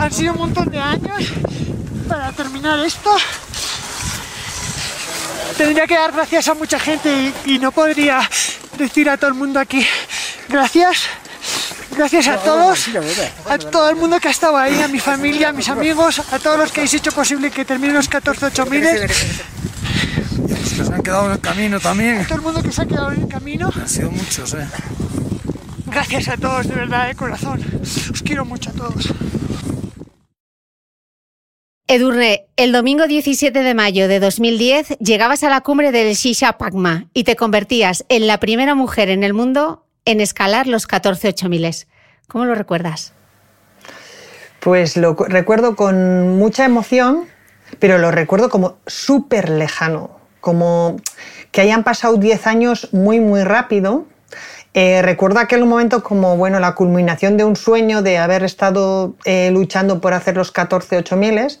han sido un montón de años para terminar esto. Tendría que dar gracias a mucha gente y, y no podría decir a todo el mundo aquí gracias. Gracias a todos, a todo el mundo que ha estado ahí, a mi familia, a mis amigos, a todos los que habéis hecho posible que terminen los 14 miles, Los que se han quedado en el camino también. todo el mundo que se ha quedado en el camino. Han sido muchos, eh. Gracias a todos, de verdad, de corazón. Os quiero mucho a todos. Edurne, el domingo 17 de mayo de 2010 llegabas a la cumbre del Shisha Pagma y te convertías en la primera mujer en el mundo en escalar los 14 8000. ¿Cómo lo recuerdas? Pues lo cu- recuerdo con mucha emoción, pero lo recuerdo como súper lejano, como que hayan pasado 10 años muy, muy rápido. Eh, recuerdo aquel momento como bueno, la culminación de un sueño de haber estado eh, luchando por hacer los 14 8000,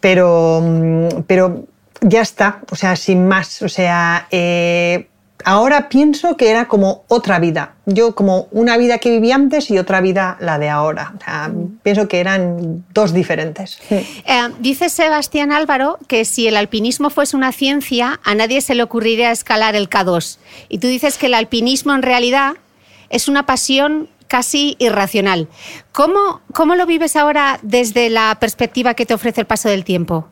pero, mm, pero ya está, o sea, sin más. O sea, eh, ahora pienso que era como otra vida. Yo como una vida que viví antes y otra vida la de ahora. O sea, pienso que eran dos diferentes. Eh, dice Sebastián Álvaro que si el alpinismo fuese una ciencia, a nadie se le ocurriría escalar el K2. Y tú dices que el alpinismo en realidad es una pasión casi irracional. ¿Cómo, cómo lo vives ahora desde la perspectiva que te ofrece el paso del tiempo?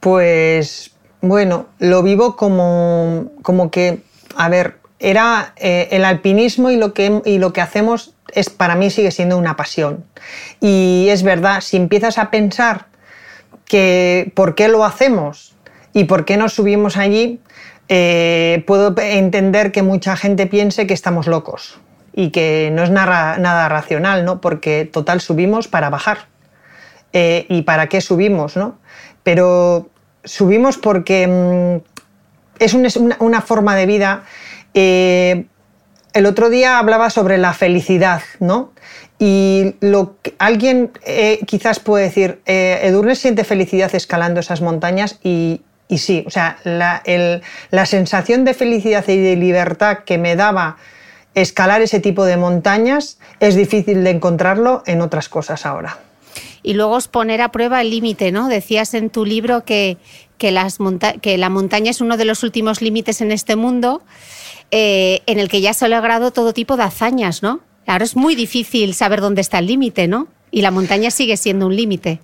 Pues bueno, lo vivo como, como que, a ver, era eh, el alpinismo y lo, que, y lo que hacemos es para mí sigue siendo una pasión. Y es verdad, si empiezas a pensar que por qué lo hacemos y por qué nos subimos allí, eh, puedo entender que mucha gente piense que estamos locos y que no es nada, nada racional, ¿no? Porque total subimos para bajar. Eh, ¿Y para qué subimos, no? Pero subimos porque mm, es, un- es una, forma de vida. eh, el otro día hablaba sobre la felicidad, ¿no? Y lo que- alguien eh, quizás puede decir, eh, Edurne siente felicidad escalando esas montañas y, sí, o sea, la sensación de felicidad y de libertad que me daba escalar ese tipo de montañas es difícil de encontrarlo en otras cosas ahora. Y luego es poner a prueba el límite, ¿no? Decías en tu libro que, que, la montaña es uno de los últimos límites en este mundo eh, en el que ya se ha logrado todo tipo de hazañas, ¿no? Ahora es muy difícil saber dónde está el límite, ¿no? Y la montaña sigue siendo un límite.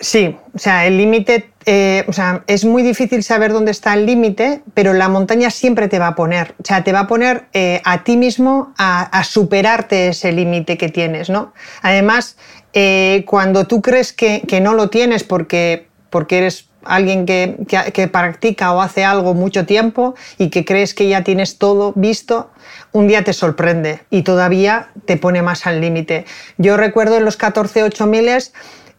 Sí, o sea, el límite, eh, o sea, es muy difícil saber dónde está el límite, pero la montaña siempre te va a poner, o sea, te va a poner eh, a ti mismo a, superarte ese límite que tienes, ¿no? Además, eh, cuando tú crees que, no lo tienes porque, porque eres alguien que, que, practica o hace algo mucho tiempo y que crees que ya tienes todo visto, un día te sorprende y todavía te pone más al límite. Yo recuerdo en los 14 miles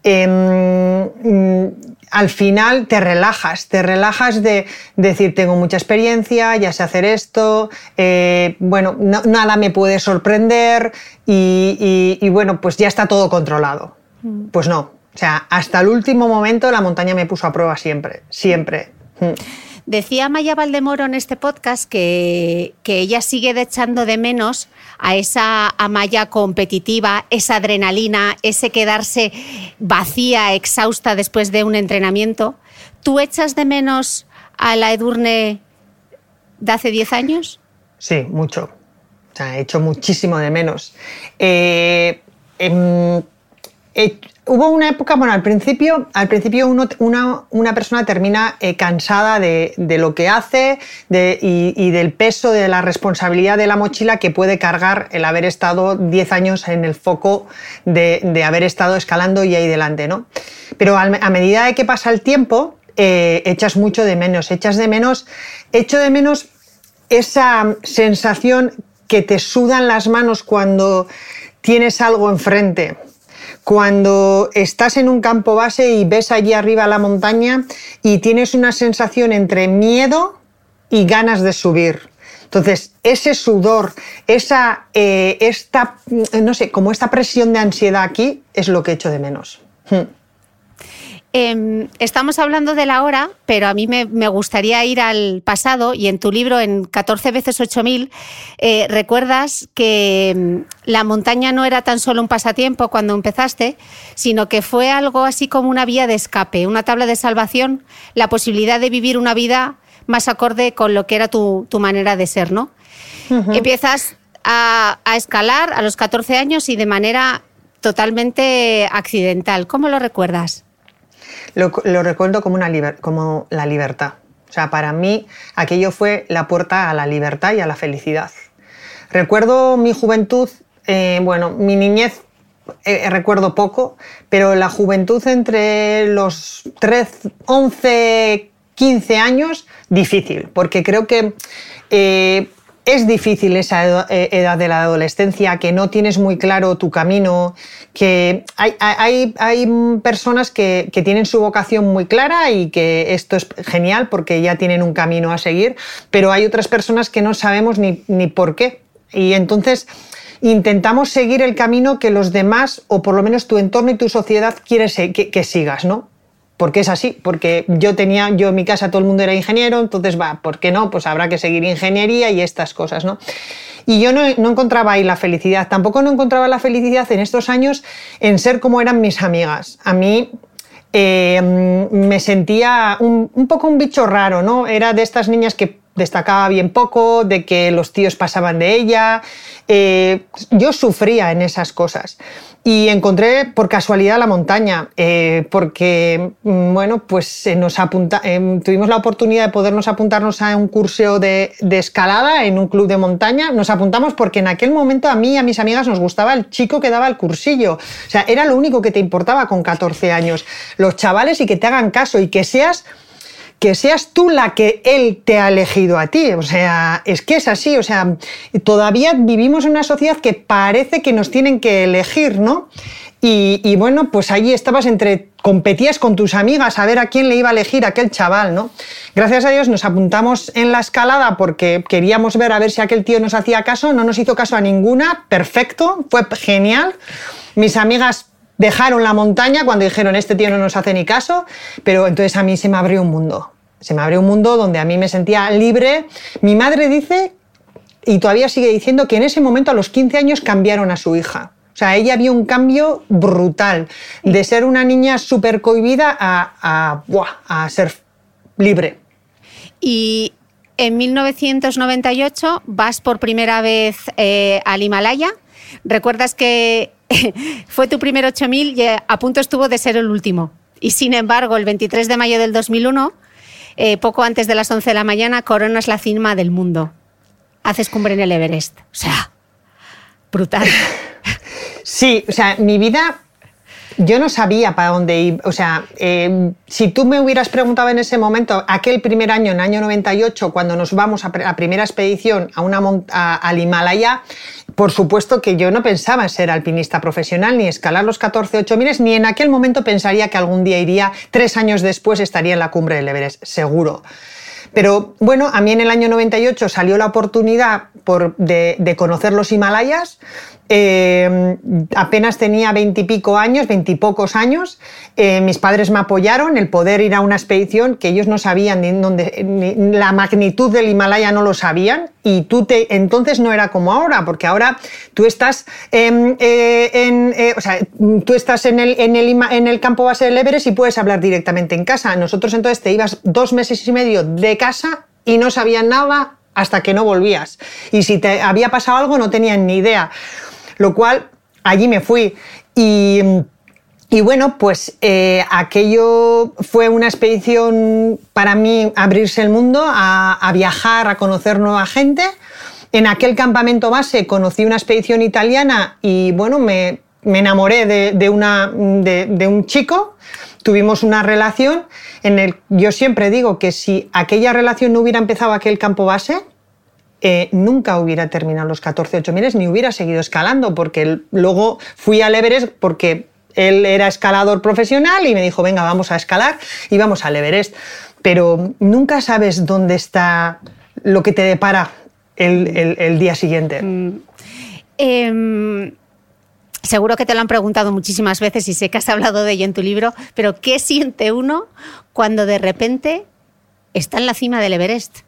Em, mm, al final te relajas, te relajas de decir tengo mucha experiencia, ya sé hacer esto, eh, bueno, nada me puede sorprender y, bueno, pues ya está todo controlado. Mm. Pues no, o sea, hasta el último momento la montaña me puso a prueba siempre, siempre. Decía Maya Valdemoro en este podcast que, que ella sigue echando de menos a esa Amaya competitiva, esa adrenalina, ese quedarse vacía, exhausta después de un entrenamiento. ¿Tú echas de menos a la Edurne de hace 10 años? Sí, mucho. O sea, he hecho muchísimo de menos. Eh, em, Hubo una época, bueno, al principio, al principio una, persona termina eh, cansada de, lo que hace y, del peso, de la responsabilidad de la mochila que puede cargar el haber estado 10 años en el foco de, haber estado escalando y ahí delante, ¿no? Pero a, medida de que pasa el tiempo, eh, echas mucho de menos, echas de menos, echo de menos esa sensación que te sudan las manos cuando tienes algo enfrente cuando estás en un campo base y ves allí arriba la montaña y tienes una sensación entre miedo y ganas de subir. Entonces, ese sudor, esa, eh, esta, no sé, como esta presión de ansiedad aquí es lo que echo de menos. Hmm. Em, estamos hablando de la hora, pero a mí me, gustaría ir al pasado y en tu libro, en 14 veces 8000, eh, recuerdas que em, la montaña no era tan solo un pasatiempo cuando empezaste, sino que fue algo así como una vía de escape, una tabla de salvación, la posibilidad de vivir una vida más acorde con lo que era tu, manera de ser, ¿no? Empiezas a, a escalar a los 14 años y de manera totalmente accidental. ¿Cómo lo recuerdas? Lo, recuerdo como, una como la libertad. O sea, para mí aquello fue la puerta a la libertad y a la felicidad. Recuerdo mi juventud, eh, bueno, mi niñez eh, recuerdo poco, pero la juventud entre los 13, 11, 15 años, difícil, porque creo que eh, es difícil esa eh, edad de la adolescencia, que no tienes muy claro tu camino, que hay, personas que, tienen su vocación muy clara y que esto es genial porque ya tienen un camino a seguir, pero hay otras personas que no sabemos ni, por qué. Y entonces intentamos seguir el camino que los demás, o por lo menos tu entorno y tu sociedad, quiere que, que sigas, ¿no? Porque es así, porque yo tenía, yo en mi casa todo el mundo era ingeniero, entonces va, ¿por qué no? Pues habrá que seguir ingeniería y estas cosas, ¿no? Y yo no, encontraba ahí la felicidad, tampoco no encontraba la felicidad en estos años en ser como eran mis amigas. A mí eh, me sentía un, un, poco un bicho raro, ¿no? Era de estas niñas que destacaba bien poco, de que los tíos pasaban de ella. Eh, yo sufría en esas cosas. Y encontré por casualidad la montaña, eh, porque, mm, bueno, pues nos eh, tuvimos la oportunidad de podernos apuntarnos a un curso de, de, escalada en un club de montaña. Nos apuntamos porque en aquel momento a mí y a mis amigas nos gustaba el chico que daba el cursillo. O sea, era lo único que te importaba con 14 años. Los chavales y que te hagan caso y que seas que seas tú la que él te ha elegido a ti. O sea, es que es así. O sea, todavía vivimos en una sociedad que parece que nos tienen que elegir, ¿no? Y, bueno, pues allí estabas entre, competías con tus amigas a ver a quién le iba a elegir aquel chaval, ¿no? Gracias a Dios nos apuntamos en la escalada porque queríamos ver a ver si aquel tío nos hacía caso, no nos hizo caso a ninguna, perfecto, fue genial. Mis amigas dejaron la montaña cuando dijeron este tío no nos hace ni caso, pero entonces a mí se me abrió un mundo. Se me abrió un mundo donde a mí me sentía libre. Mi madre dice, y todavía sigue diciendo, que en ese momento a los 15 años cambiaron a su hija. O sea, ella vio un cambio brutal de ser una niña súper cohibida a, a, ser libre. Y en 1998 vas por primera vez eh, al Himalaya recuerdas que fue tu primer 8000 y a punto estuvo de ser el último. Y sin embargo, el 23 de mayo del 2001, eh, poco antes de las 11 de la mañana, coronas la cima del mundo. Haces cumbre en el Everest. O sea, brutal. Sí, o sea, mi vida yo no sabía para dónde ir. O sea, eh, si tú me hubieras preguntado en ese momento, aquel primer año, en el año 98, cuando nos vamos a la primera expedición a una al Himalaya, por supuesto que yo no pensaba en ser alpinista profesional, ni escalar los 14 8000, ni en aquel momento pensaría que algún día iría, tres años después estaría en la cumbre del Everest, seguro. Pero bueno, a mí en el año 98 salió la oportunidad de, conocer los Himalayas. Eh, apenas tenía veintipico años, veintipocos años. Eh, mis padres me apoyaron el poder ir a una expedición que ellos no sabían ni, dónde, la magnitud del Himalaya no lo sabían y tú te entonces no era como ahora porque ahora tú estás em, eh, en, o sea, tú estás en el, en, el, en el campo base del Everest y puedes hablar directamente en casa. Nosotros entonces te ibas dos meses y medio de casa y no sabían nada hasta que no volvías. Y si te había pasado algo no tenían ni idea. Lo cual, allí me fui. Y, bueno, pues eh, aquello fue una expedición para mí abrirse el mundo, a, viajar, a conocer nueva gente. En aquel campamento base conocí una expedición italiana y bueno, me, enamoré de, una, de, un chico, tuvimos una relación en el yo siempre digo que si aquella relación no hubiera empezado aquel campo base, eh, nunca hubiera terminado los 14 miles ni hubiera seguido escalando, porque luego fui al Everest porque él era escalador profesional y me dijo, venga, vamos a escalar y vamos al Everest. Pero nunca sabes dónde está lo que te depara el, día siguiente. Mm. Em, seguro que te lo han preguntado muchísimas veces y sé que has hablado de ello en tu libro, pero ¿qué siente uno cuando de repente está en la cima del Everest?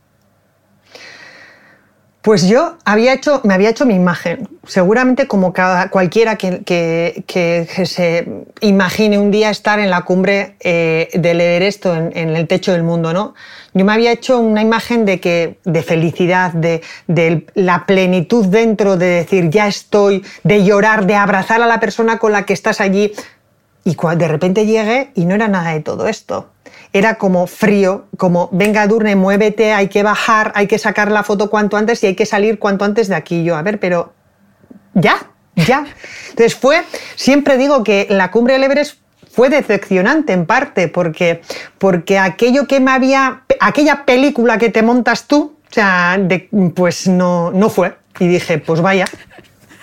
Pues yo había hecho, me había hecho mi imagen. Seguramente como cada, cualquiera que, se imagine un día estar en la cumbre eh, del Everest en, en, el techo del mundo, ¿no? Yo me había hecho una imagen de, que, de felicidad, de, de la plenitud dentro, de decir ya estoy, de llorar, de abrazar a la persona con la que estás allí. Y de repente llegué y no era nada de todo esto era como frío, como venga Durne, muévete, hay que bajar, hay que sacar la foto cuanto antes y hay que salir cuanto antes de aquí. Yo, a ver, pero ya, ya. Entonces fue, siempre digo que la cumbre del Everest fue decepcionante en parte, porque, porque aquello que me había, aquella película que te montas tú, o sea, pues no, no fue. Y dije, pues vaya.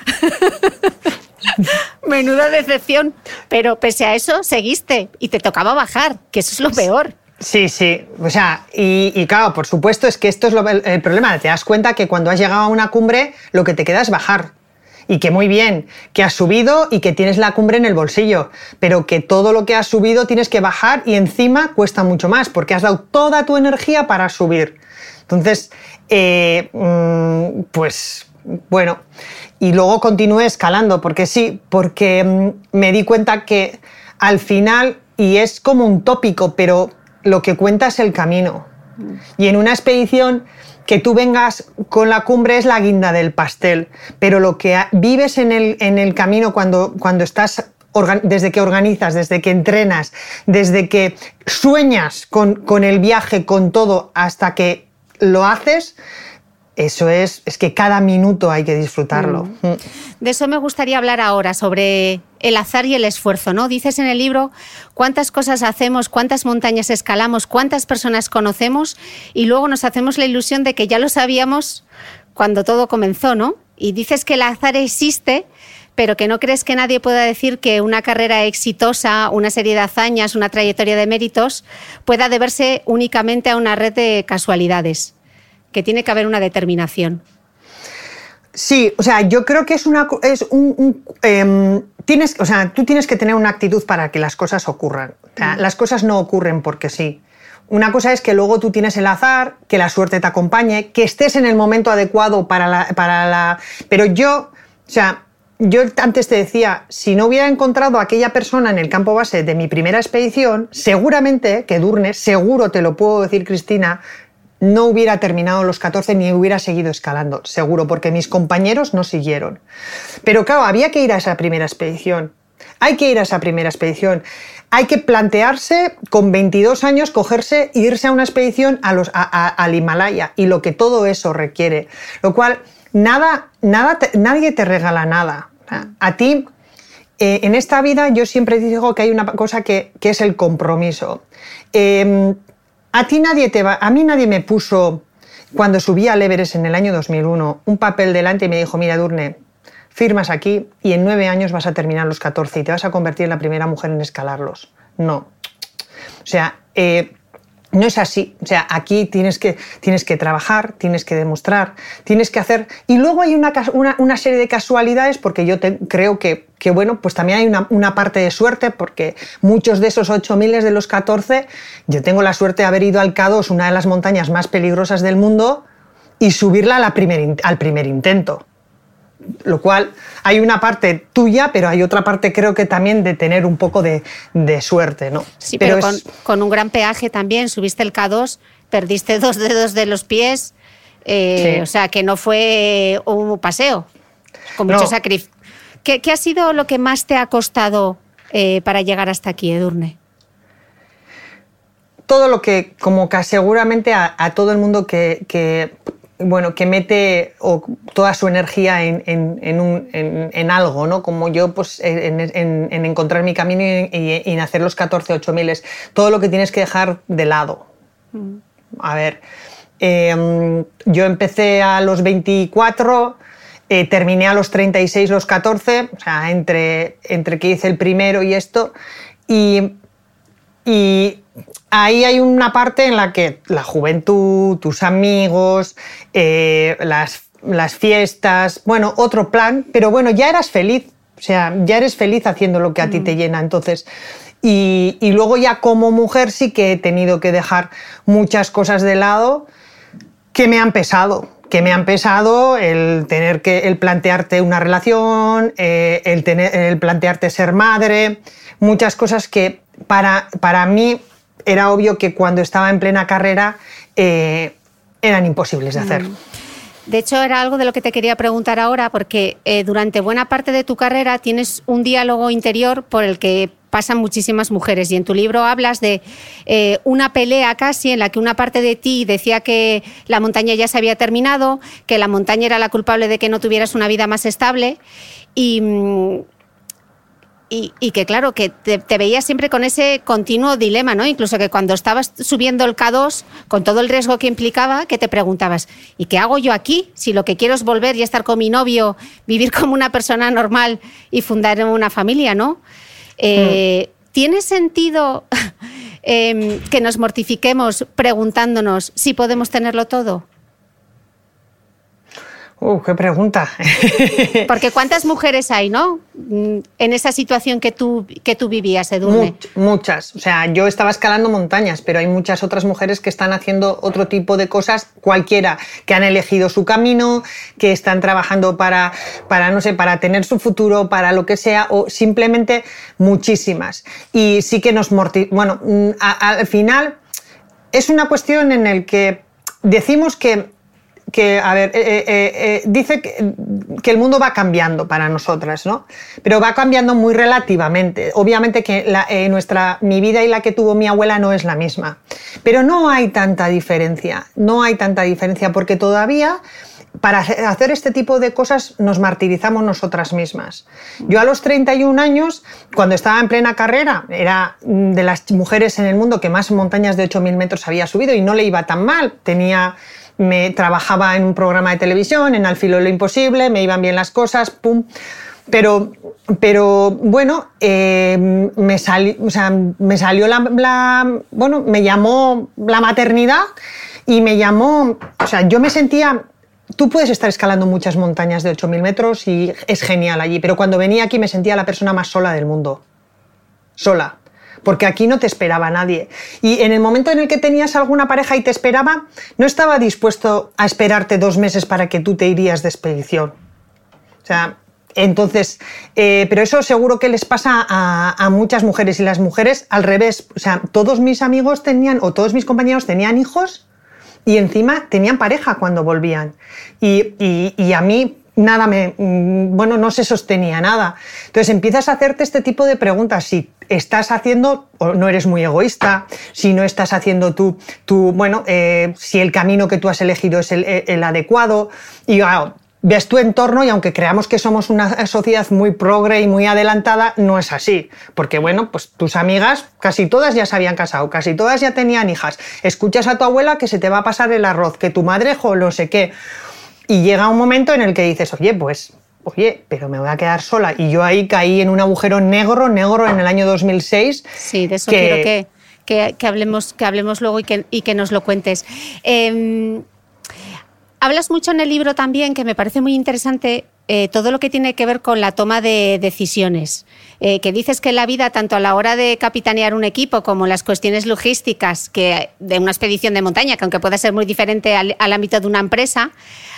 Menuda decepción. Pero pese a eso, seguiste y te tocaba bajar, que eso es lo peor. Sí, sí. O sea, y, claro, por supuesto, es que esto es el, problema. Te das cuenta que cuando has llegado a una cumbre, lo que te queda es bajar. Y que muy bien, que has subido y que tienes la cumbre en el bolsillo, pero que todo lo que has subido tienes que bajar y encima cuesta mucho más, porque has dado toda tu energía para subir. Entonces, eh, mm, pues bueno, y luego continué escalando, porque sí, porque mm, me di cuenta que al final, y es como un tópico, pero lo que cuenta es el camino. Y en una expedición que tú vengas con la cumbre es la guinda del pastel, pero lo que vives en el, en el camino cuando, cuando estás desde que organizas, desde que entrenas, desde que sueñas con, con, el viaje, con todo, hasta que lo haces, eso es, es que cada minuto hay que disfrutarlo. Mm. De eso me gustaría hablar ahora, sobre el azar y el esfuerzo, ¿no? Dices en el libro cuántas cosas hacemos, cuántas montañas escalamos, cuántas personas conocemos y luego nos hacemos la ilusión de que ya lo sabíamos cuando todo comenzó, ¿no? Y dices que el azar existe, pero que no crees que nadie pueda decir que una carrera exitosa, una serie de hazañas, una trayectoria de méritos pueda deberse únicamente a una red de casualidades que tiene que haber una determinación. Sí, o sea, yo creo que es una es un, em, tienes, o sea, tú tienes que tener una actitud para que las cosas ocurran. Mm. las cosas no ocurren porque sí. Una cosa es que luego tú tienes el azar, que la suerte te acompañe, que estés en el momento adecuado para la, para la... Pero yo, o sea, yo antes te decía, si no hubiera encontrado a aquella persona en el campo base de mi primera expedición, seguramente que Durne, seguro te lo puedo decir Cristina, no hubiera terminado los 14 ni hubiera seguido escalando, seguro, porque mis compañeros no siguieron. Pero claro, había que ir a esa primera expedición. Hay que ir a esa primera expedición. Hay que plantearse con 22 años cogerse e irse a una expedición al Himalaya y lo que todo eso requiere. Lo cual, nada, nada nadie te regala nada. A ti, eh, en esta vida, yo siempre digo que hay una cosa que, es el compromiso. Em, a ti nadie te va, a mí nadie me puso cuando subí al Everest en el año 2001 un papel delante y me dijo, mira Durne, firmas aquí y en nueve años vas a terminar los 14 y te vas a convertir en la primera mujer en escalarlos. No. O sea, eh, no es así. O sea, aquí tienes que, tienes que trabajar, tienes que demostrar, tienes que hacer... Y luego hay una, una, serie de casualidades porque yo creo que, que, bueno, pues también hay una, una, parte de suerte porque muchos de esos 8.000 de los 14, yo tengo la suerte de haber ido al K2, una de las montañas más peligrosas del mundo, y subirla primer, al primer intento lo cual hay una parte tuya, pero hay otra parte creo que también de tener un poco de, suerte, ¿no? Sí, pero, con, un gran peaje también, subiste el K2, perdiste dos dedos de los pies, eh, o sea que no fue un paseo, con mucho sacrificio. ¿Qué, ha sido lo que más te ha costado eh, para llegar hasta aquí, Edurne? Todo lo que, como que seguramente a, todo el mundo que bueno, que mete toda su energía en, algo, ¿no? Como yo, pues, en, encontrar mi camino y, en hacer los 14, 8 miles. Todo lo que tienes que dejar de lado. Mm. A ver, em, yo empecé a los 24, eh, terminé a los 36, los 14, o sea, entre, entre que hice el primero y esto. Y, y ahí hay una parte en la que la juventud, tus amigos, eh, las, las fiestas, bueno, otro plan, pero bueno, ya eras feliz, o sea, ya eres feliz haciendo lo que a ti te mm. llena. Entonces, y, y, luego ya como mujer sí que he tenido que dejar muchas cosas de lado que me han pesado, que me han pesado el tener que el plantearte una relación, eh, el, tener, el plantearte ser madre, muchas cosas que para, para mí era obvio que cuando estaba en plena carrera eh, eran imposibles de hacer. Mm. De hecho, era algo de lo que te quería preguntar ahora, porque eh, durante buena parte de tu carrera tienes un diálogo interior por el que pasan muchísimas mujeres y en tu libro hablas de eh, una pelea casi en la que una parte de ti decía que la montaña ya se había terminado, que la montaña era la culpable de que no tuvieras una vida más estable y mm, y, que claro, que te, veías siempre con ese continuo dilema, ¿no? Incluso que cuando estabas subiendo el K2, con todo el riesgo que implicaba, que te preguntabas, ¿y qué hago yo aquí? Si lo que quiero es volver y estar con mi novio, vivir como una persona normal y fundar una familia, ¿no? Eh, mm. ¿Tiene sentido em, que nos mortifiquemos preguntándonos si podemos tenerlo todo? Uh, qué pregunta. Porque cuántas mujeres hay, ¿no? Mm, en esa situación que tú, que tú vivías, Edurne. muchas. O sea, yo estaba escalando montañas, pero hay muchas otras mujeres que están haciendo otro tipo de cosas, cualquiera, que han elegido su camino, que están trabajando para, para no sé, para tener su futuro, para lo que sea, o simplemente muchísimas. Y sí que nos morti... Bueno, mm, al final es una cuestión en el que decimos que que, a ver, eh, eh, eh, dice que, el mundo va cambiando para nosotras, ¿no? Pero va cambiando muy relativamente. Obviamente que nuestra, mi vida y la que tuvo mi abuela no es la misma. Pero no hay tanta diferencia, no hay tanta diferencia porque todavía para hacer este tipo de cosas nos martirizamos nosotras mismas. Yo a los 31 años, cuando estaba en plena carrera, era de las mujeres en el mundo que más montañas de 8.000 metros había subido y no le iba tan mal. Tenía me trabajaba en un programa de televisión, en Al filo de lo imposible, me iban bien las cosas, pum. Pero, pero bueno, eh, me, o sea, me salió la, bueno, me llamó la maternidad y me llamó, o sea, yo me sentía, tú puedes estar escalando muchas montañas de 8.000 metros y es genial allí, pero cuando venía aquí me sentía la persona más sola del mundo. Sola porque aquí no te esperaba nadie. Y en el momento en el que tenías alguna pareja y te esperaba, no estaba dispuesto a esperarte dos meses para que tú te irías de expedición. O sea, entonces, eh, pero eso seguro que les pasa a, muchas mujeres y las mujeres al revés. O sea, todos mis amigos tenían, o todos mis compañeros tenían hijos y encima tenían pareja cuando volvían. Y, y a mí nada me, mm, bueno, no se sostenía nada. Entonces empiezas a hacerte este tipo de preguntas. Si estás haciendo, o no eres muy egoísta, si no estás haciendo tú, tú bueno, eh, si el camino que tú has elegido es el, adecuado. Y ves tu entorno y aunque creamos que somos una sociedad muy progre y muy adelantada, no es así. Porque bueno, pues tus amigas casi todas ya se habían casado, casi todas ya tenían hijas. Escuchas a tu abuela que se te va a pasar el arroz, que tu madre, o no sé qué. Y llega un momento en el que dices, oye, pues, oye, pero me voy a quedar sola. Y yo ahí caí en un agujero negro, negro en el año 2006. Sí, de eso quiero que, que, hablemos, que hablemos luego y que, y que nos lo cuentes. Em, hablas mucho en el libro también, que me parece muy interesante, eh, todo lo que tiene que ver con la toma de decisiones. Eh, que dices que la vida, tanto a la hora de capitanear un equipo como las cuestiones logísticas que de una expedición de montaña, que aunque pueda ser muy diferente al, al ámbito de una empresa,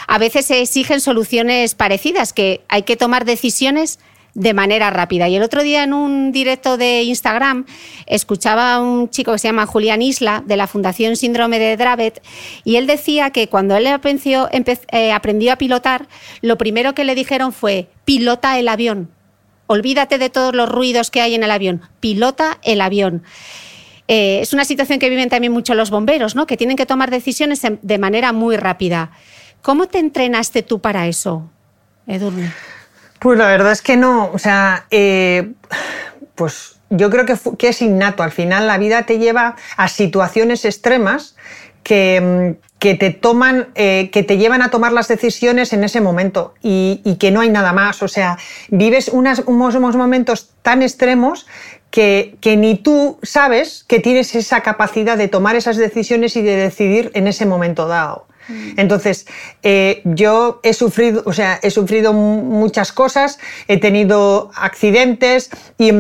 a veces se exigen soluciones parecidas, que hay que tomar decisiones de manera rápida. Y el otro día en un directo de Instagram escuchaba a un chico que se llama Julián Isla de la Fundación Síndrome de Dravet y él decía que cuando él aprendió, eh, aprendió a pilotar, lo primero que le dijeron fue pilota el avión. Olvídate de todos los ruidos que hay en el avión. Pilota el avión. Eh, es una situación que viven también mucho los bomberos, ¿no? que tienen que tomar decisiones de manera muy rápida. ¿Cómo te entrenaste tú para eso, Edurne? Pues la verdad es que no, o sea, eh, pues yo creo que, es innato. Al final la vida te lleva a situaciones extremas que, mm, que te toman, eh, que te llevan a tomar las decisiones en ese momento y, que no hay nada más. O sea, vives unos, momentos tan extremos que, que, ni tú sabes que tienes esa capacidad de tomar esas decisiones y de decidir en ese momento dado. Mm. Entonces, eh, yo he sufrido, o sea, he sufrido muchas cosas, he tenido accidentes y,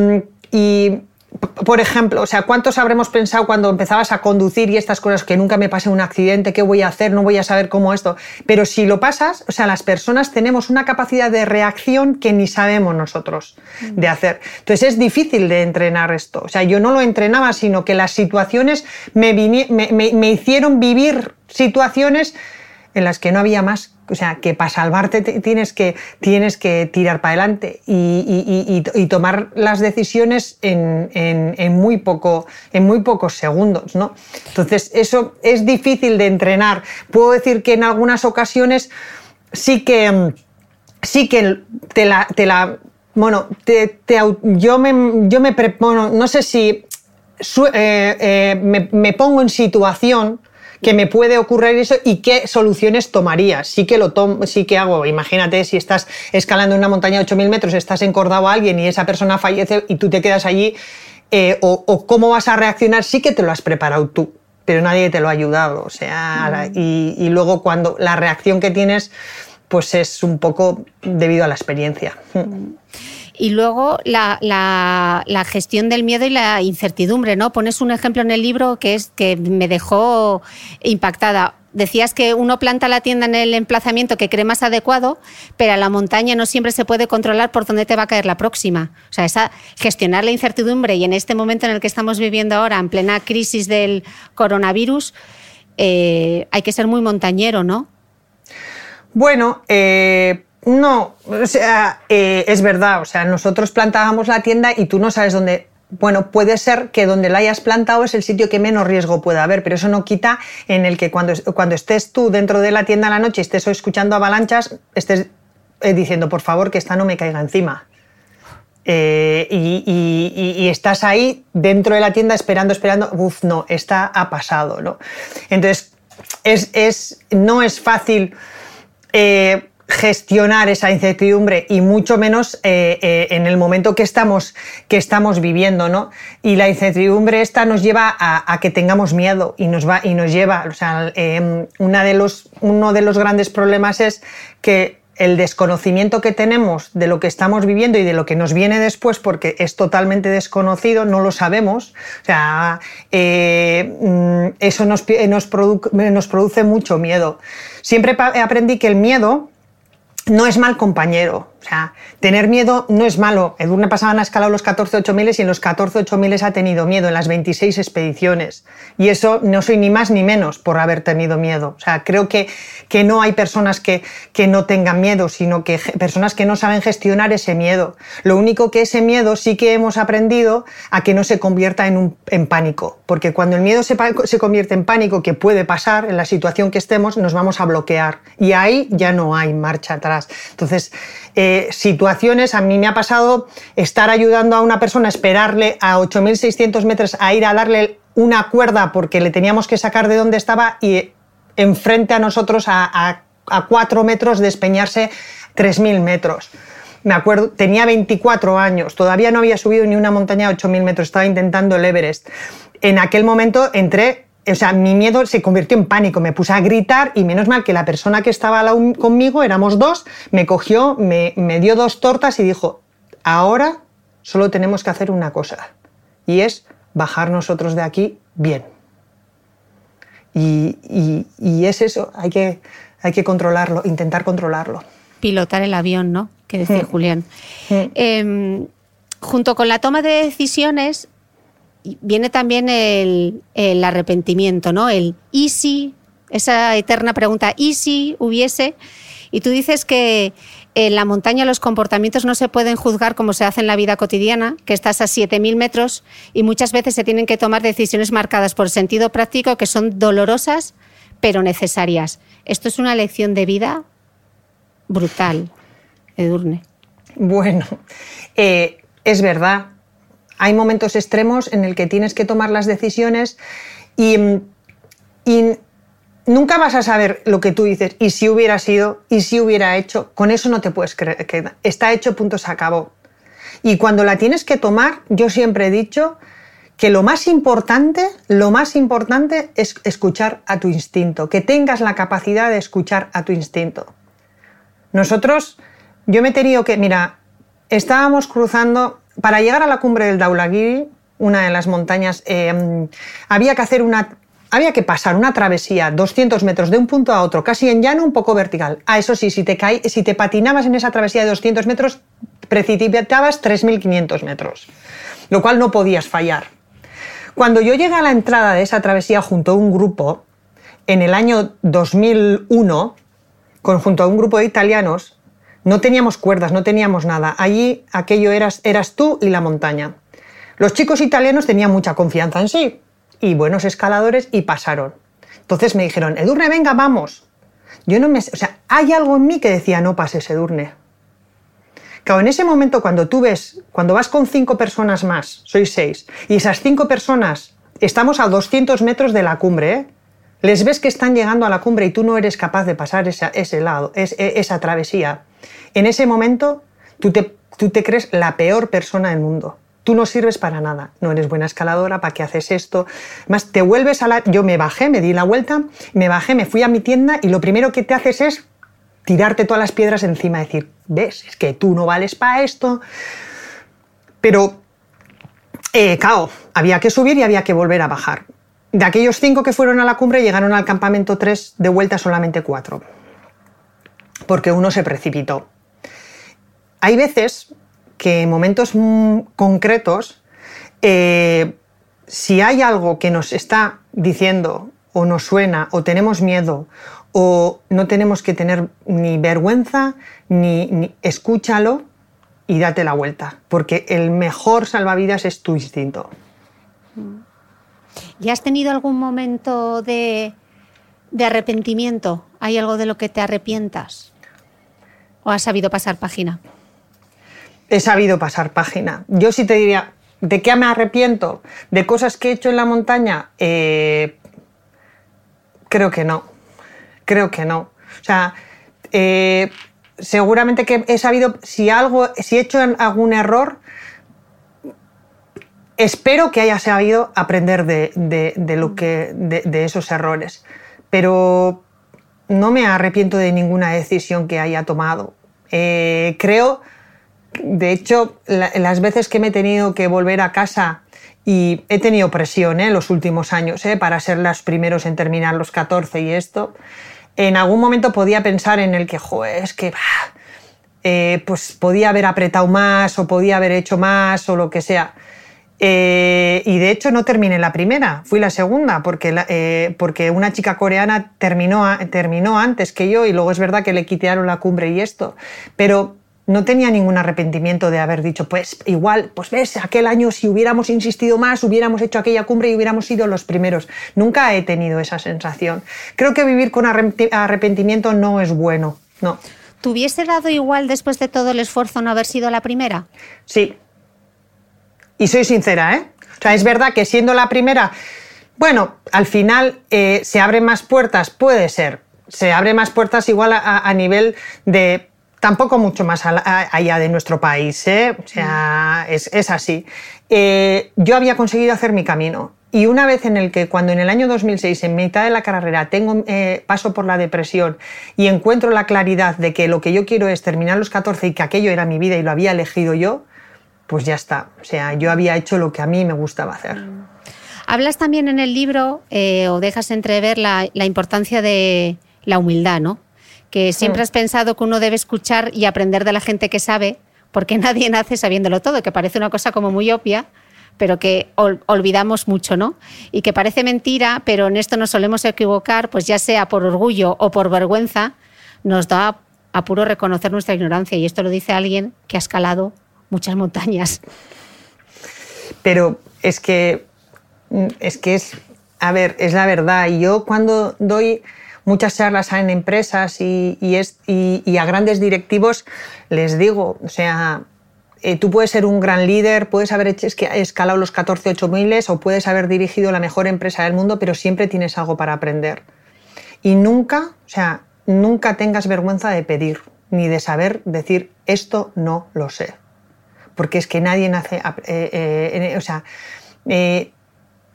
y por ejemplo, o sea, ¿cuántos habremos pensado cuando empezabas a conducir y estas cosas que nunca me pase un accidente, qué voy a hacer, no voy a saber cómo esto? Pero si lo pasas, o sea, las personas tenemos una capacidad de reacción que ni sabemos nosotros de hacer. Entonces es difícil de entrenar esto. O sea, yo no lo entrenaba, sino que las situaciones me, me hicieron vivir situaciones en las que no había más. O sea, que para salvarte tienes que, tienes que tirar para adelante y, tomar las decisiones en, muy poco, en muy pocos segundos. ¿no? Entonces, eso es difícil de entrenar. Puedo decir que en algunas ocasiones sí que, sí que te la, te la bueno, yo me, yo me bueno, no sé si eh, eh, me, me, pongo en situación que me puede ocurrir eso y qué soluciones tomaría. Sí que lo tomo, sí que hago. Imagínate si estás escalando una montaña de 8.000 metros, estás encordado a alguien y esa persona fallece y tú te quedas allí, eh, o, cómo vas a reaccionar, sí que te lo has preparado tú, pero nadie te lo ha ayudado. O sea, mm. y, luego cuando la reacción que tienes, pues es un poco debido a la experiencia. Mm. Y luego la, gestión del miedo y la incertidumbre, ¿no? Pones un ejemplo en el libro que es que me dejó impactada. Decías que uno planta la tienda en el emplazamiento que cree más adecuado, pero a la montaña no siempre se puede controlar por dónde te va a caer la próxima. O sea, esa, gestionar la incertidumbre y en este momento en el que estamos viviendo ahora, en plena crisis del coronavirus, eh, hay que ser muy montañero, ¿no? Bueno, eh, no, o sea, eh, es verdad, o sea, nosotros plantábamos la tienda y tú no sabes dónde. Bueno, puede ser que donde la hayas plantado es el sitio que menos riesgo puede haber, pero eso no quita en el que cuando, cuando estés tú dentro de la tienda a la noche y estés escuchando avalanchas, estés eh, diciendo, por favor, que esta no me caiga encima. Eh, y, estás ahí dentro de la tienda esperando, esperando, uff, no, esta ha pasado, ¿no? Entonces, es, es, no es fácil gestionar esa incertidumbre y mucho menos eh, eh, en el momento que estamos, que estamos viviendo, ¿no? Y la incertidumbre esta nos lleva a, que tengamos miedo y nos va y nos lleva, o sea, em, una de los, uno de los grandes problemas es que el desconocimiento que tenemos de lo que estamos viviendo y de lo que nos viene después, porque es totalmente desconocido, no lo sabemos. O sea, eh, mm, eso nos, nos produce mucho miedo. Siempre aprendí que el miedo no es mal compañero. O sea, tener miedo no es malo. Edurne Pasaban ha escalado los 14 8000 y en los 14 8000 ha tenido miedo en las 26 expediciones. Y eso no soy ni más ni menos por haber tenido miedo. O sea, creo que, que no hay personas que, que no tengan miedo, sino que personas que no saben gestionar ese miedo. Lo único que ese miedo sí que hemos aprendido a que no se convierta en, en pánico. Porque cuando el miedo se, se convierte en pánico, que puede pasar en la situación que estemos, nos vamos a bloquear. Y ahí ya no hay marcha atrás. Entonces, eh, situaciones, a mí me ha pasado estar ayudando a una persona, esperarle a 8.600 metros a ir a darle una cuerda porque le teníamos que sacar de donde estaba y enfrente a nosotros a, a, 4 metros despeñarse 3.000 metros. Me acuerdo, tenía 24 años, todavía no había subido ni una montaña a 8.000 metros, estaba intentando el Everest. En aquel momento entré o sea, mi miedo se convirtió en pánico, me puse a gritar y menos mal que la persona que estaba conmigo, éramos dos, me cogió, me, dio dos tortas y dijo, ahora solo tenemos que hacer una cosa y es bajar nosotros de aquí bien. Y, es eso, hay que, hay que controlarlo, intentar controlarlo. Pilotar el avión, ¿no? Que decía mm. Julián. Mm. Em, junto con la toma de decisiones, viene también el, arrepentimiento, ¿no? El ¿y si? Esa eterna pregunta, ¿y si hubiese? Y tú dices que en la montaña los comportamientos no se pueden juzgar como se hace en la vida cotidiana, que estás a 7.000 metros y muchas veces se tienen que tomar decisiones marcadas por sentido práctico que son dolorosas pero necesarias. Esto es una lección de vida brutal, Edurne. Bueno, eh, es verdad, hay momentos extremos en el que tienes que tomar las decisiones y, nunca vas a saber lo que tú dices y si hubiera sido y si hubiera hecho. Con eso no te puedes creer que está hecho, punto, se acabó. Y cuando la tienes que tomar, yo siempre he dicho que lo más importante, lo más importante es escuchar a tu instinto, que tengas la capacidad de escuchar a tu instinto. Nosotros, yo me he tenido que, mira, estábamos cruzando para llegar a la cumbre del Daulagiri, una de las montañas, eh, había que hacer una había que pasar una travesía 200 metros de un punto a otro, casi en llano, un poco vertical. Ah, eso sí, si te, caí, si te patinabas en esa travesía de 200 metros, precipitabas 3.500 metros, lo cual no podías fallar. Cuando yo llegué a la entrada de esa travesía junto a un grupo, en el año 2001, junto a un grupo de italianos, no teníamos cuerdas, no teníamos nada. Allí aquello eras, eras tú y la montaña. Los chicos italianos tenían mucha confianza en sí y buenos escaladores y pasaron. Entonces me dijeron, Edurne, venga, vamos. Yo no me, o sea, hay algo en mí que decía, no pases, Edurne. Claro, en ese momento cuando tú ves, cuando vas con cinco personas más, sois seis, y esas cinco personas, estamos a 200 metros de la cumbre, ¿eh? Les ves que están llegando a la cumbre y tú no eres capaz de pasar ese lado, e, esa travesía. En ese momento tú te, crees la peor persona del mundo. Tú no sirves para nada, no eres buena escaladora, ¿para qué haces esto? Más te vuelves a la... Yo me bajé, me di la vuelta, me bajé, me fui a mi tienda y lo primero que te haces es tirarte todas las piedras encima, decir, ves, es que tú no vales para esto. Pero, eh, cao, había que subir y había que volver a bajar. De aquellos cinco que fueron a la cumbre, llegaron al campamento tres, de vuelta solamente cuatro, porque uno se precipitó. Hay veces que en momentos concretos, eh, si hay algo que nos está diciendo o nos suena o tenemos miedo o no tenemos que tener ni vergüenza ni, ni, escúchalo y date la vuelta, porque el mejor salvavidas es tu instinto. Mm. ¿Y has tenido algún momento de, arrepentimiento? ¿Hay algo de lo que te arrepientas? ¿O has sabido pasar página? He sabido pasar página. Yo sí te diría, ¿de qué me arrepiento? ¿De cosas que he hecho en la montaña? Eh, creo que no. Creo que no. O sea, eh, seguramente que he sabido, si algo, si he hecho algún error, espero que haya sabido aprender de, lo que, de, esos errores, pero no me arrepiento de ninguna decisión que haya tomado. Eh, creo, de hecho, las veces que me he tenido que volver a casa y he tenido presión en ¿eh? los últimos años ¿eh? para ser los primeros en terminar los 14 y esto, en algún momento podía pensar en el que, joder, es que eh, pues podía haber apretado más o podía haber hecho más o lo que sea. Eh, y de hecho no terminé la primera, fui la segunda, porque, eh, porque una chica coreana terminó, terminó antes que yo y luego es verdad que le quitaron la cumbre y esto. Pero no tenía ningún arrepentimiento de haber dicho, pues igual, pues ves, aquel año si hubiéramos insistido más, hubiéramos hecho aquella cumbre y hubiéramos sido los primeros. Nunca he tenido esa sensación. Creo que vivir con arrepentimiento no es bueno, no. ¿Te hubiese dado igual después de todo el esfuerzo no haber sido la primera? Sí. Y soy sincera, ¿eh? O sea, es verdad que siendo la primera, bueno, al final eh, se abren más puertas, puede ser. Se abren más puertas igual a nivel de tampoco mucho más allá de nuestro país, ¿eh? o sea, es, así. Eh, yo había conseguido hacer mi camino y una vez en el que cuando en el año 2006, en mitad de la carrera, tengo, eh, paso por la depresión y encuentro la claridad de que lo que yo quiero es terminar los 14 y que aquello era mi vida y lo había elegido yo, pues ya está. O sea, yo había hecho lo que a mí me gustaba hacer. Mm. Hablas también en el libro o dejas entrever la, la importancia de la humildad, ¿no? que siempre has pensado que uno debe escuchar y aprender de la gente que sabe, porque nadie nace sabiéndolo todo, que parece una cosa como muy obvia, pero que olvidamos mucho, ¿no? Y que parece mentira, pero en esto nos solemos equivocar, pues ya sea por orgullo o por vergüenza, nos da apuro reconocer nuestra ignorancia. Y esto lo dice alguien que ha escalado muchas montañas. Pero es que es que es, a ver, es la verdad. Y yo cuando doy muchas charlas en empresas y, a grandes directivos les digo, o sea, eh, tú puedes ser un gran líder, puedes haber escalado los 14 8000 o puedes haber dirigido la mejor empresa del mundo, pero siempre tienes algo para aprender. Y nunca, o sea, nunca tengas vergüenza de pedir, ni de saber decir esto no lo sé. Porque es que nadie nace, eh, eh, o sea,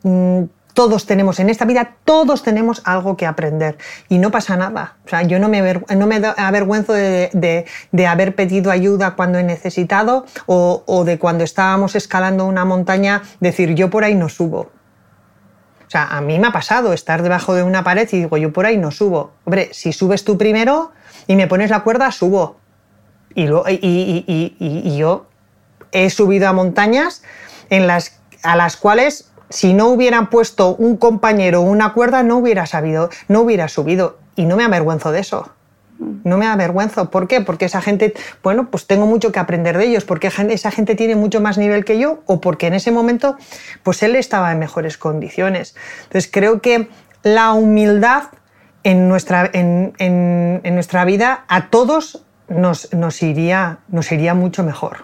mm, todos tenemos en esta vida, todos tenemos algo que aprender y no pasa nada. O sea, yo no me, no me avergüenzo de, haber pedido ayuda cuando he necesitado o, de cuando estábamos escalando una montaña, decir yo por ahí no subo. O sea, a mí me ha pasado estar debajo de una pared y digo, yo por ahí no subo. Hombre, si subes tú primero y me pones la cuerda, subo. Y, y yo he subido a montañas a las cuales si no hubieran puesto un compañero una cuerda, no hubiera sabido, no hubiera subido. Y no me avergüenzo de eso. No me avergüenzo. ¿Por qué? Porque esa gente, bueno, pues tengo mucho que aprender de ellos, porque esa gente tiene mucho más nivel que yo, o porque en ese momento, pues él estaba en mejores condiciones. Entonces creo que la humildad en nuestra, en, nuestra vida a todos nos, iría, nos iría mucho mejor.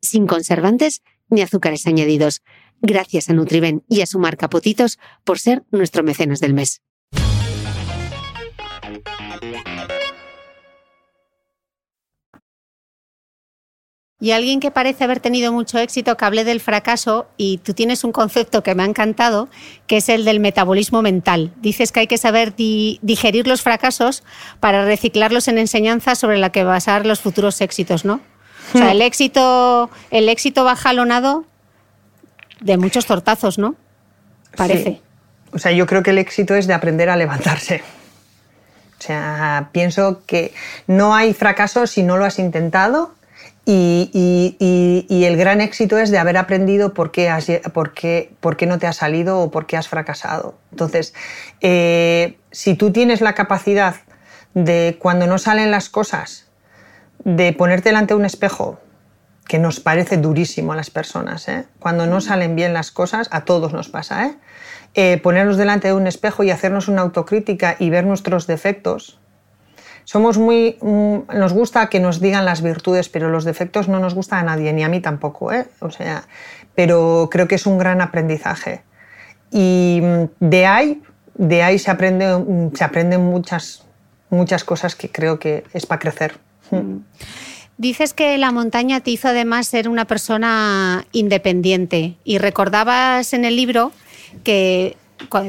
sin conservantes ni azúcares añadidos. Gracias a Nutriben y a su marca por ser nuestro mecenas del mes. Y alguien que parece haber tenido mucho éxito, que hable del fracaso, y tú tienes un concepto que me ha encantado, que es el del metabolismo mental. Dices que hay que saber digerir los fracasos para reciclarlos en enseñanzas sobre la que basar los futuros éxitos, ¿no? O sea, el éxito, el éxito va jalonado de muchos tortazos, ¿no? Parece. O sea, yo creo que el éxito es de aprender a levantarse. O sea, pienso que no hay fracaso si no lo has intentado y, y- y- el gran éxito es de haber aprendido por qué, has por qué- por qué no te ha salido o por qué has fracasado. Entonces, eh, si tú tienes la capacidad de cuando no salen las cosas, de ponerte delante de un espejo, que nos parece durísimo a las personas, ¿eh? cuando no salen bien las cosas, a todos nos pasa, ¿eh? Eh, ponernos delante de un espejo y hacernos una autocrítica y ver nuestros defectos. Somos muy, mm, nos gusta que nos digan las virtudes, pero los defectos no nos gusta a nadie, ni a mí tampoco. O sea, pero creo que es un gran aprendizaje. Y mm, de ahí, de ahí se aprende, mm, se aprenden muchas, muchas cosas que creo que es para crecer. Dices que la montaña te hizo además ser una persona independiente y recordabas en el libro que,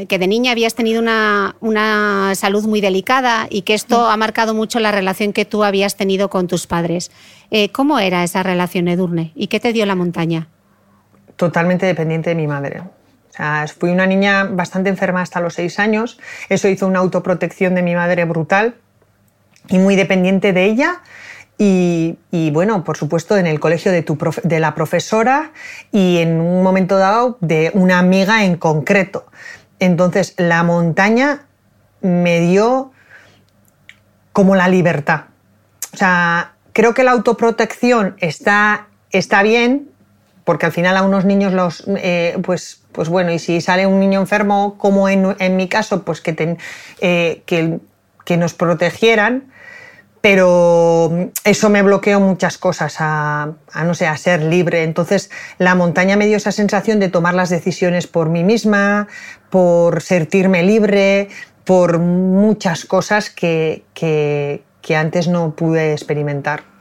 que de niña habías tenido una, una salud muy delicada y que esto ha marcado mucho la relación que tú habías tenido con tus padres. Eh, ¿Cómo era esa relación, Edurne? ¿Y qué te dio la montaña? totalmente dependiente de mi madre. O sea, fui una niña bastante enferma hasta los seis años. Eso hizo una autoprotección de mi madre brutal y muy dependiente de ella. Y, y, bueno, por supuesto, en el colegio de, tu profe- de la profesora y en un momento dado de una amiga en concreto. Entonces, la montaña me dio como la libertad. O sea, creo que la autoprotección está, está bien, porque al final a unos niños los, eh, pues, pues bueno, y si sale un niño enfermo, como en, en mi caso, pues que, eh, que, que nos protegieran, pero eso me bloqueó muchas cosas a, a, no sé, a ser libre. Entonces la montaña me dio esa sensación de tomar las decisiones por mí misma, por sentirme libre, por muchas cosas que, que, que antes no pude experimentar.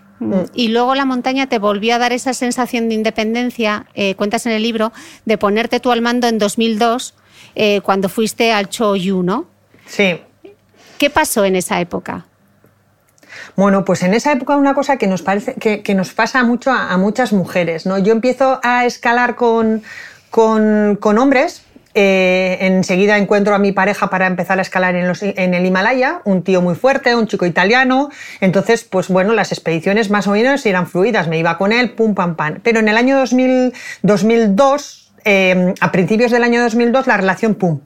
Y luego la montaña te volvió a dar esa sensación de independencia, eh, cuentas en el libro, de ponerte tú al mando en 2002, eh, cuando fuiste al Choyu, ¿no? Sí. ¿Qué pasó en esa época? Bueno, pues en esa época una cosa que nos parece que, nos pasa mucho a, muchas mujeres, ¿no? Yo empiezo a escalar con, con, con hombres. Eh, enseguida encuentro a mi pareja para empezar a escalar en, el Himalaya, un tío muy fuerte, un chico italiano. Entonces, pues bueno, las expediciones más o menos eran fluidas, me iba con él, pum, pam, pam. Pero en el año 2000, 2002, eh, a principios del año 2002, la relación, pum,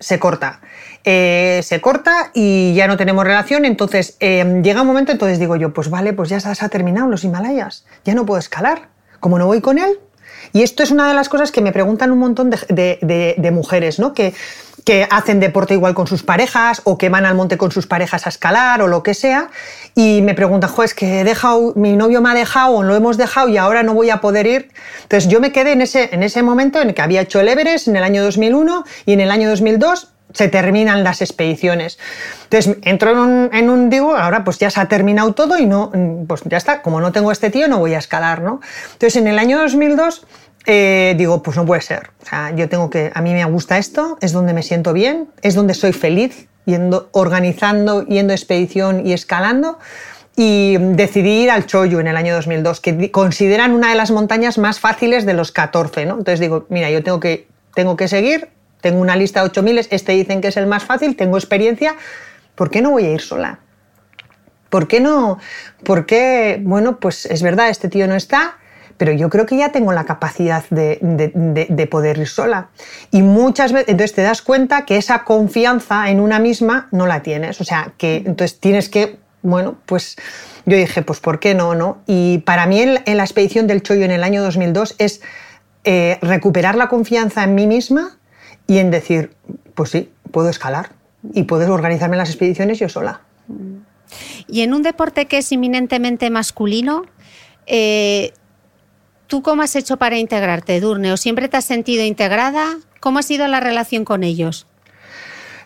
se corta. Eh, se corta y ya no tenemos relación, entonces eh, llega un momento, entonces digo yo, pues vale, pues ya se ha terminado los Himalayas, ya no puedo escalar, como no voy con él. Y esto es una de las cosas que me preguntan un montón de, mujeres, ¿no? Que, que hacen deporte igual con sus parejas o que van al monte con sus parejas a escalar o lo que sea y me preguntan, jo, es que he dejado, mi novio me ha dejado o lo hemos dejado y ahora no voy a poder ir. Entonces yo me quedé en ese, en ese momento en el que había hecho el Everest en el año 2001 y en el año 2002 se terminan las expediciones. Entonces entro en un, en digo, ahora pues ya se ha terminado todo y no, pues ya está, como no tengo este tío no voy a escalar, ¿no? Entonces en el año 2002 eh, digo, pues no puede ser. O sea, yo tengo que, a mí me gusta esto, es donde me siento bien, es donde soy feliz, yendo, organizando, yendo a expedición y escalando. Y decidí ir al Choyu en el año 2002, que consideran una de las montañas más fáciles de los 14, ¿no? Entonces digo, mira, yo tengo que, tengo que seguir, tengo una lista de 8000, este dicen que es el más fácil, tengo experiencia, ¿por qué no voy a ir sola? ¿Por qué no? ¿Por qué? Bueno, pues es verdad, este tío no está, pero yo creo que ya tengo la capacidad de, de, de, de, poder ir sola. Y muchas veces, entonces te das cuenta que esa confianza en una misma no la tienes. O sea, que entonces tienes que, bueno, pues yo dije, pues ¿por qué no? no? Y para mí en, en la expedición del Choyo en el año 2002 es eh, recuperar la confianza en mí misma y en decir, pues sí, puedo escalar y puedo organizarme las expediciones yo sola. Y en un deporte que es eminentemente masculino, eh, ¿tú cómo has hecho para integrarte, Durne? ¿O siempre te has sentido integrada? ¿Cómo ha sido la relación con ellos?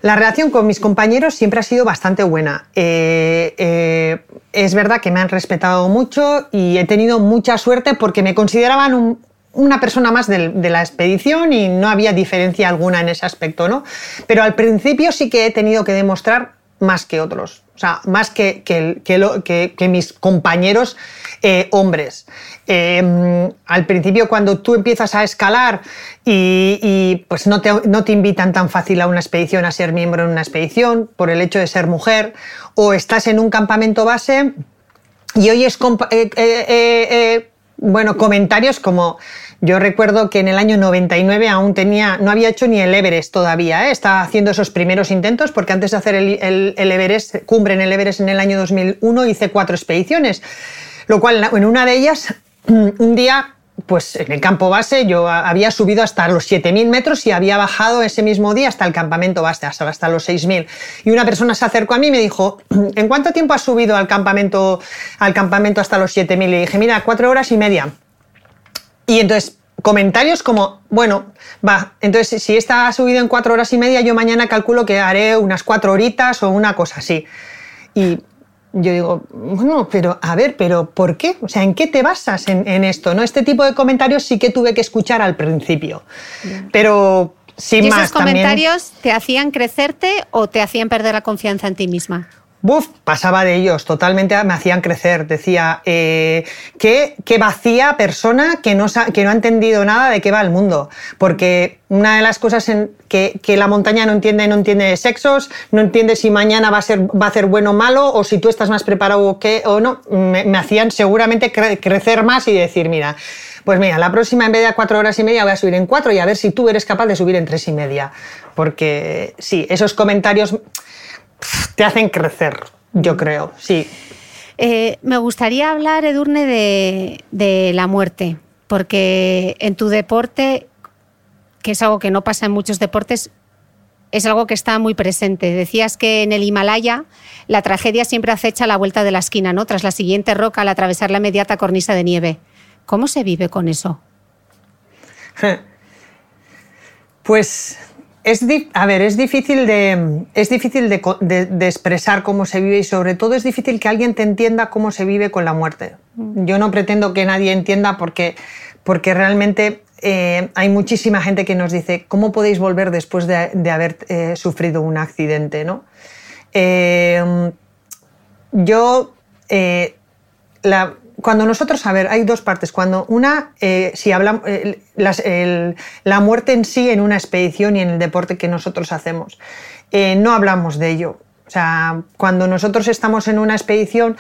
La relación con mis compañeros siempre ha sido bastante buena. Eh, eh, es verdad que me han respetado mucho y he tenido mucha suerte porque me consideraban un, una persona más de, de, la expedición y no había diferencia alguna en ese aspecto, ¿no? Pero al principio sí que he tenido que demostrar más que otros. o sea, más que, que, que, mis compañeros eh, hombres. Em, al principio, cuando tú empiezas a escalar y, pues no te, no te, invitan tan fácil a una expedición, a ser miembro en una expedición, por el hecho de ser mujer, o estás en un campamento base y oyes eh, eh, bueno, comentarios como yo recuerdo que en el año 99 aún tenía, no había hecho ni el Everest todavía, estaba haciendo esos primeros intentos porque antes de hacer el, el, el Everest, cumbre en el Everest en el año 2001 hice cuatro expediciones. Lo cual, en una de ellas, un día pues en el campo base yo había subido hasta los 7.000 metros y había bajado ese mismo día hasta el campamento base, hasta, hasta los 6.000. Y una persona se acercó a mí y me dijo, ¿en cuánto tiempo has subido al campamento, al campamento hasta los 7.000? Y dije, mira, cuatro horas y media. Y entonces, comentarios como, bueno, va, entonces si esta ha subido en cuatro horas y media, yo mañana calculo que haré unas cuatro horitas o una cosa así. Y yo digo, bueno, pero a ver, pero ¿por qué? O sea, ¿en qué te basas en, esto? ¿no? Este tipo de comentarios sí que tuve que escuchar al principio. Pero sin ¿Y más. ¿Esos comentarios te hacían crecerte o te hacían perder la confianza en ti misma? Buf, pasaba de ellos, totalmente me hacían crecer. Decía, eh, qué, vacía persona que no, ha entendido nada de qué va el mundo. Porque una de las cosas que, la montaña no entiende, no entiende sexos, no entiende si mañana va a ser, bueno o malo, o si tú estás más preparado o, qué, o no. Me, hacían seguramente crecer más y decir, mira, pues mira, la próxima en vez de cuatro horas y media voy a subir en cuatro y a ver si tú eres capaz de subir en tres y media. Porque sí, esos comentarios te hacen crecer, yo creo, sí. Eh, me gustaría hablar, Edurne, de, la muerte, porque en tu deporte, que es algo que no pasa en muchos deportes, es algo que está muy presente. Decías que en el Himalaya la tragedia siempre acecha a la vuelta de la esquina, ¿no? Tras la siguiente roca al atravesar la inmediata cornisa de nieve. ¿Cómo se vive con eso? Pues es, a ver, es difícil, de, es difícil de, expresar cómo se vive y sobre todo es difícil que alguien te entienda cómo se vive con la muerte. Mm. Yo no pretendo que nadie entienda porque, porque realmente eh, hay muchísima gente que nos dice, ¿cómo podéis volver después de, haber eh, sufrido un accidente? ¿no? Eh, yo, la, cuando nosotros, a ver, hay dos partes. Cuando una, eh, si hablamos, eh, la muerte en sí en una expedición y en el deporte que nosotros hacemos, eh, no hablamos de ello. O sea, cuando nosotros estamos en una expedición,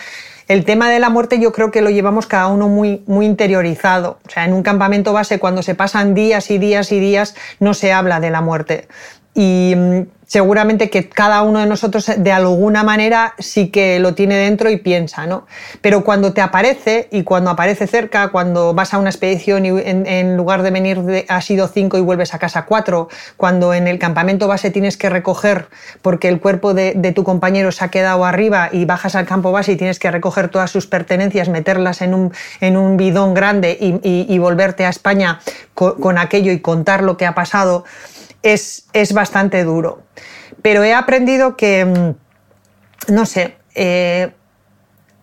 el tema de la muerte yo creo que lo llevamos cada uno muy, muy interiorizado. O sea, en un campamento base, cuando se pasan días y días y días, no se habla de la muerte. Y mm, seguramente que cada uno de nosotros de alguna manera sí que lo tiene dentro y piensa, ¿no? Pero cuando te aparece y cuando aparece cerca, cuando vas a una expedición y en, lugar de venir de, has ido cinco y vuelves a casa cuatro, cuando en el campamento base tienes que recoger porque el cuerpo de, tu compañero se ha quedado arriba y bajas al campo base y tienes que recoger todas sus pertenencias, meterlas en un, en un bidón grande y, volverte a España con aquello y contar lo que ha pasado, es, bastante duro. Pero he aprendido que, mm, no sé, eh,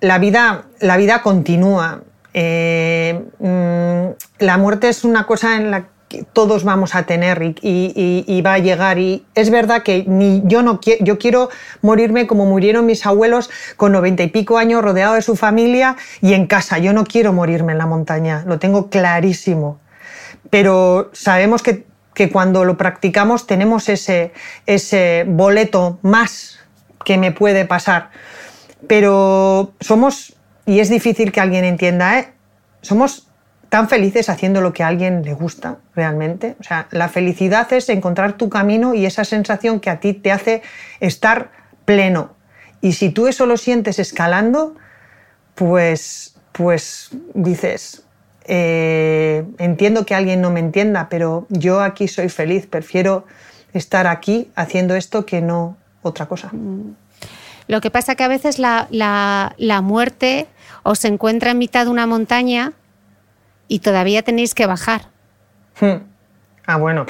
la, vida, la vida continúa. Eh, mm, la muerte es una cosa en la que todos vamos a tener y, va a llegar. Y es verdad que ni yo no yo quiero morirme como murieron mis abuelos con noventa y pico años rodeado de su familia y en casa. Yo no quiero morirme en la montaña, lo tengo clarísimo. Pero sabemos que que cuando lo practicamos tenemos ese, ese boleto más que me puede pasar. Pero somos, y es difícil que alguien entienda, ¿eh? somos tan felices haciendo lo que a alguien le gusta realmente. O sea, la felicidad es encontrar tu camino y esa sensación que a ti te hace estar pleno. Y si tú eso lo sientes escalando, pues, pues dices, eh, entiendo que alguien no me entienda, pero yo aquí soy feliz, prefiero estar aquí haciendo esto que no otra cosa. Lo que pasa que a veces la, la, muerte os encuentra en mitad de una montaña y todavía tenéis que bajar. Hmm. Ah, bueno,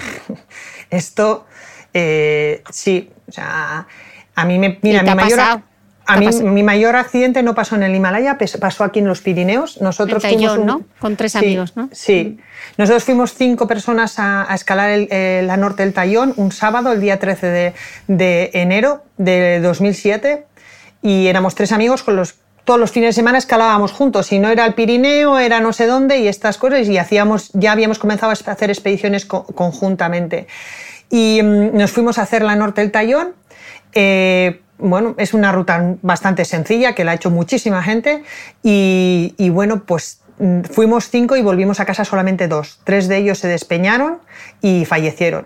esto eh, sí, o sea, a mí me... Mira, mi mayor, a mí, mi mayor accidente no pasó en el Himalaya, pasó aquí en los Pirineos. Nosotros fuimos ¿no? Con tres amigos, ¿no? Sí. Nosotros fuimos cinco personas a, escalar la norte del Tallón un sábado, el día 13 de, enero de 2007. y éramos tres amigos con los todos los fines de semana escalábamos juntos. Si no era el Pirineo, era no sé dónde y estas cosas. Y hacíamos, ya habíamos comenzado a hacer expediciones conjuntamente. Y mm, nos fuimos a hacer la Norte del Tallón. Eh, bueno, es una ruta bastante sencilla que la ha hecho muchísima gente. Y, bueno, pues mm, fuimos cinco y volvimos a casa solamente dos. Tres de ellos se despeñaron y fallecieron.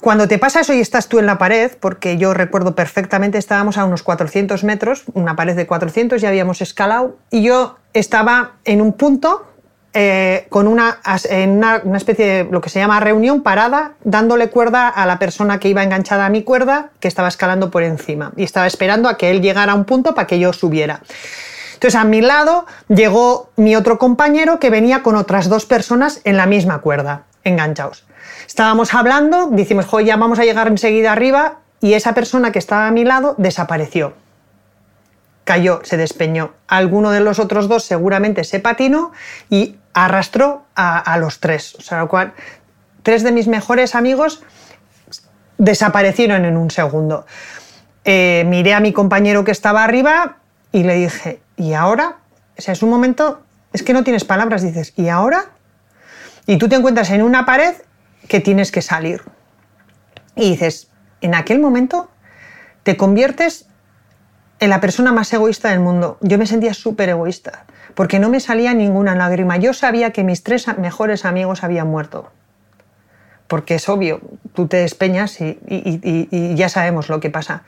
Cuando te pasa eso y estás tú en la pared, porque yo recuerdo perfectamente, estábamos a unos 400 metros, una pared de 400, ya habíamos escalado, y yo estaba en un punto eh, con una, en una, especie de lo que se llama reunión parada, dándole cuerda a la persona que iba enganchada a mi cuerda, que estaba escalando por encima, y estaba esperando a que él llegara a un punto para que yo subiera. Entonces a mi lado llegó mi otro compañero que venía con otras dos personas en la misma cuerda, enganchados. Estábamos hablando, decimos, joder, ya vamos a llegar enseguida arriba, y esa persona que estaba a mi lado desapareció. Cayó, se despeñó. Alguno de los otros dos seguramente se patinó y arrastró a, los tres. O sea, lo cual, tres de mis mejores amigos desaparecieron en un segundo. Eh, miré a mi compañero que estaba arriba y le dije, ¿y ahora? O sea, es un momento, es que no tienes palabras, dices, ¿y ahora? Y tú te encuentras en una pared que tienes que salir. Y dices, en aquel momento te conviertes la persona más egoísta del mundo. Yo me sentía súper egoísta, porque no me salía ninguna lágrima. Yo sabía que mis tres mejores amigos habían muerto. Porque es obvio, tú te despeñas y, y ya sabemos lo que pasa.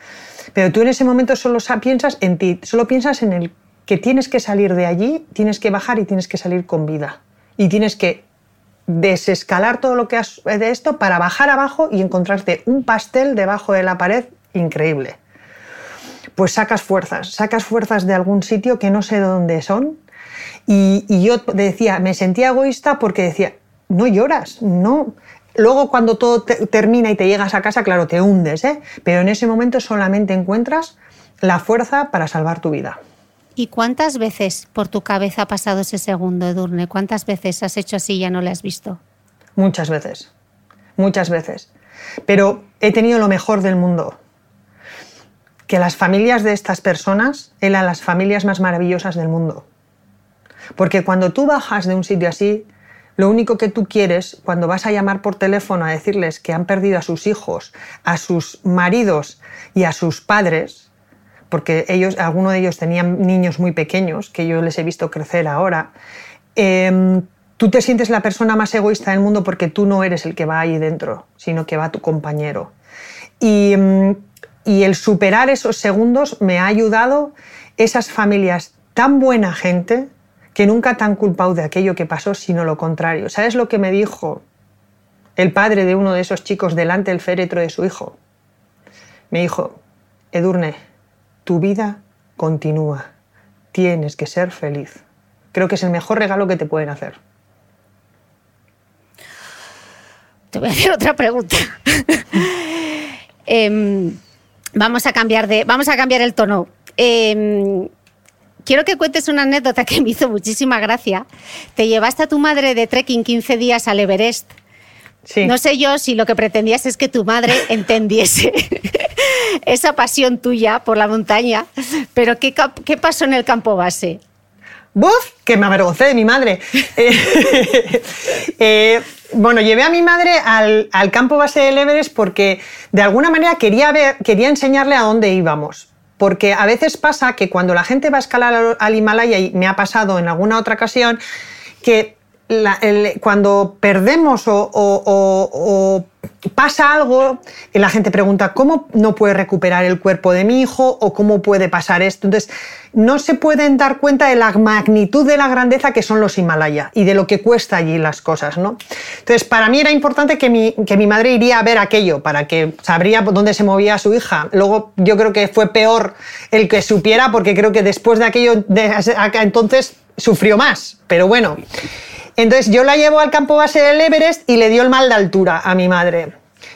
Pero tú en ese momento solo piensas en ti, solo piensas en el que tienes que salir de allí, tienes que bajar y tienes que salir con vida. Y tienes que desescalar todo lo que has de esto para bajar abajo y encontrarte un pastel debajo de la pared increíble. Pues sacas fuerzas, sacas fuerzas de algún sitio que no sé de dónde son. Y, yo decía, me sentía egoísta porque decía, no lloras, no. Luego cuando todo termina y te llegas a casa, claro, te hundes, ¿eh? pero en ese momento solamente encuentras la fuerza para salvar tu vida. ¿Y cuántas veces por tu cabeza ha pasado ese segundo, Edurne? ¿Cuántas veces has hecho así y ya no le has visto? Muchas veces, muchas veces. Pero he tenido lo mejor del mundo. Que las familias de estas personas eran las familias más maravillosas del mundo. Porque cuando tú bajas de un sitio así, lo único que tú quieres, cuando vas a llamar por teléfono a decirles que han perdido a sus hijos, a sus maridos y a sus padres, porque ellos, algunos de ellos tenían niños muy pequeños, que yo les he visto crecer ahora, em, tú te sientes la persona más egoísta del mundo porque tú no eres el que va ahí dentro, sino que va tu compañero. Y, em, y el superar esos segundos me ha ayudado esas familias tan buena gente que nunca te han culpado de aquello que pasó, sino lo contrario. ¿Sabes lo que me dijo el padre de uno de esos chicos delante del féretro de su hijo? Me dijo, Edurne, tu vida continúa. Tienes que ser feliz. Creo que es el mejor regalo que te pueden hacer. Te voy a hacer otra pregunta. Em, vamos, a cambiar de, vamos a cambiar el tono. Em, quiero que cuentes una anécdota que me hizo muchísima gracia. Te llevaste a tu madre de trekking 15 días al Everest. Sí. No sé yo si lo que pretendías es que tu madre entendiese esa pasión tuya por la montaña. Pero ¿qué, qué pasó en el campo base? ¡Buf! Que me avergoncé de mi madre. Eh, eh, bueno, llevé a mi madre al, campo base del Everest porque de alguna manera quería, ver, quería enseñarle a dónde íbamos. Porque a veces pasa que cuando la gente va a escalar al Himalaya, y me ha pasado en alguna otra ocasión, que cuando perdemos o, pasa algo, la gente pregunta, ¿cómo no puede recuperar el cuerpo de mi hijo o cómo puede pasar esto? Entonces, no se pueden dar cuenta de la magnitud de la grandeza que son los Himalaya y de lo que cuesta allí las cosas, ¿no? Entonces, para mí era importante que mi, que mi madre iría a ver aquello, para que sabría dónde se movía su hija. Luego, yo creo que fue peor el que supiera, porque creo que después de aquello, de, entonces sufrió más. Pero bueno. Entonces yo la llevo al campo base del Everest y le dio el mal de altura a mi madre.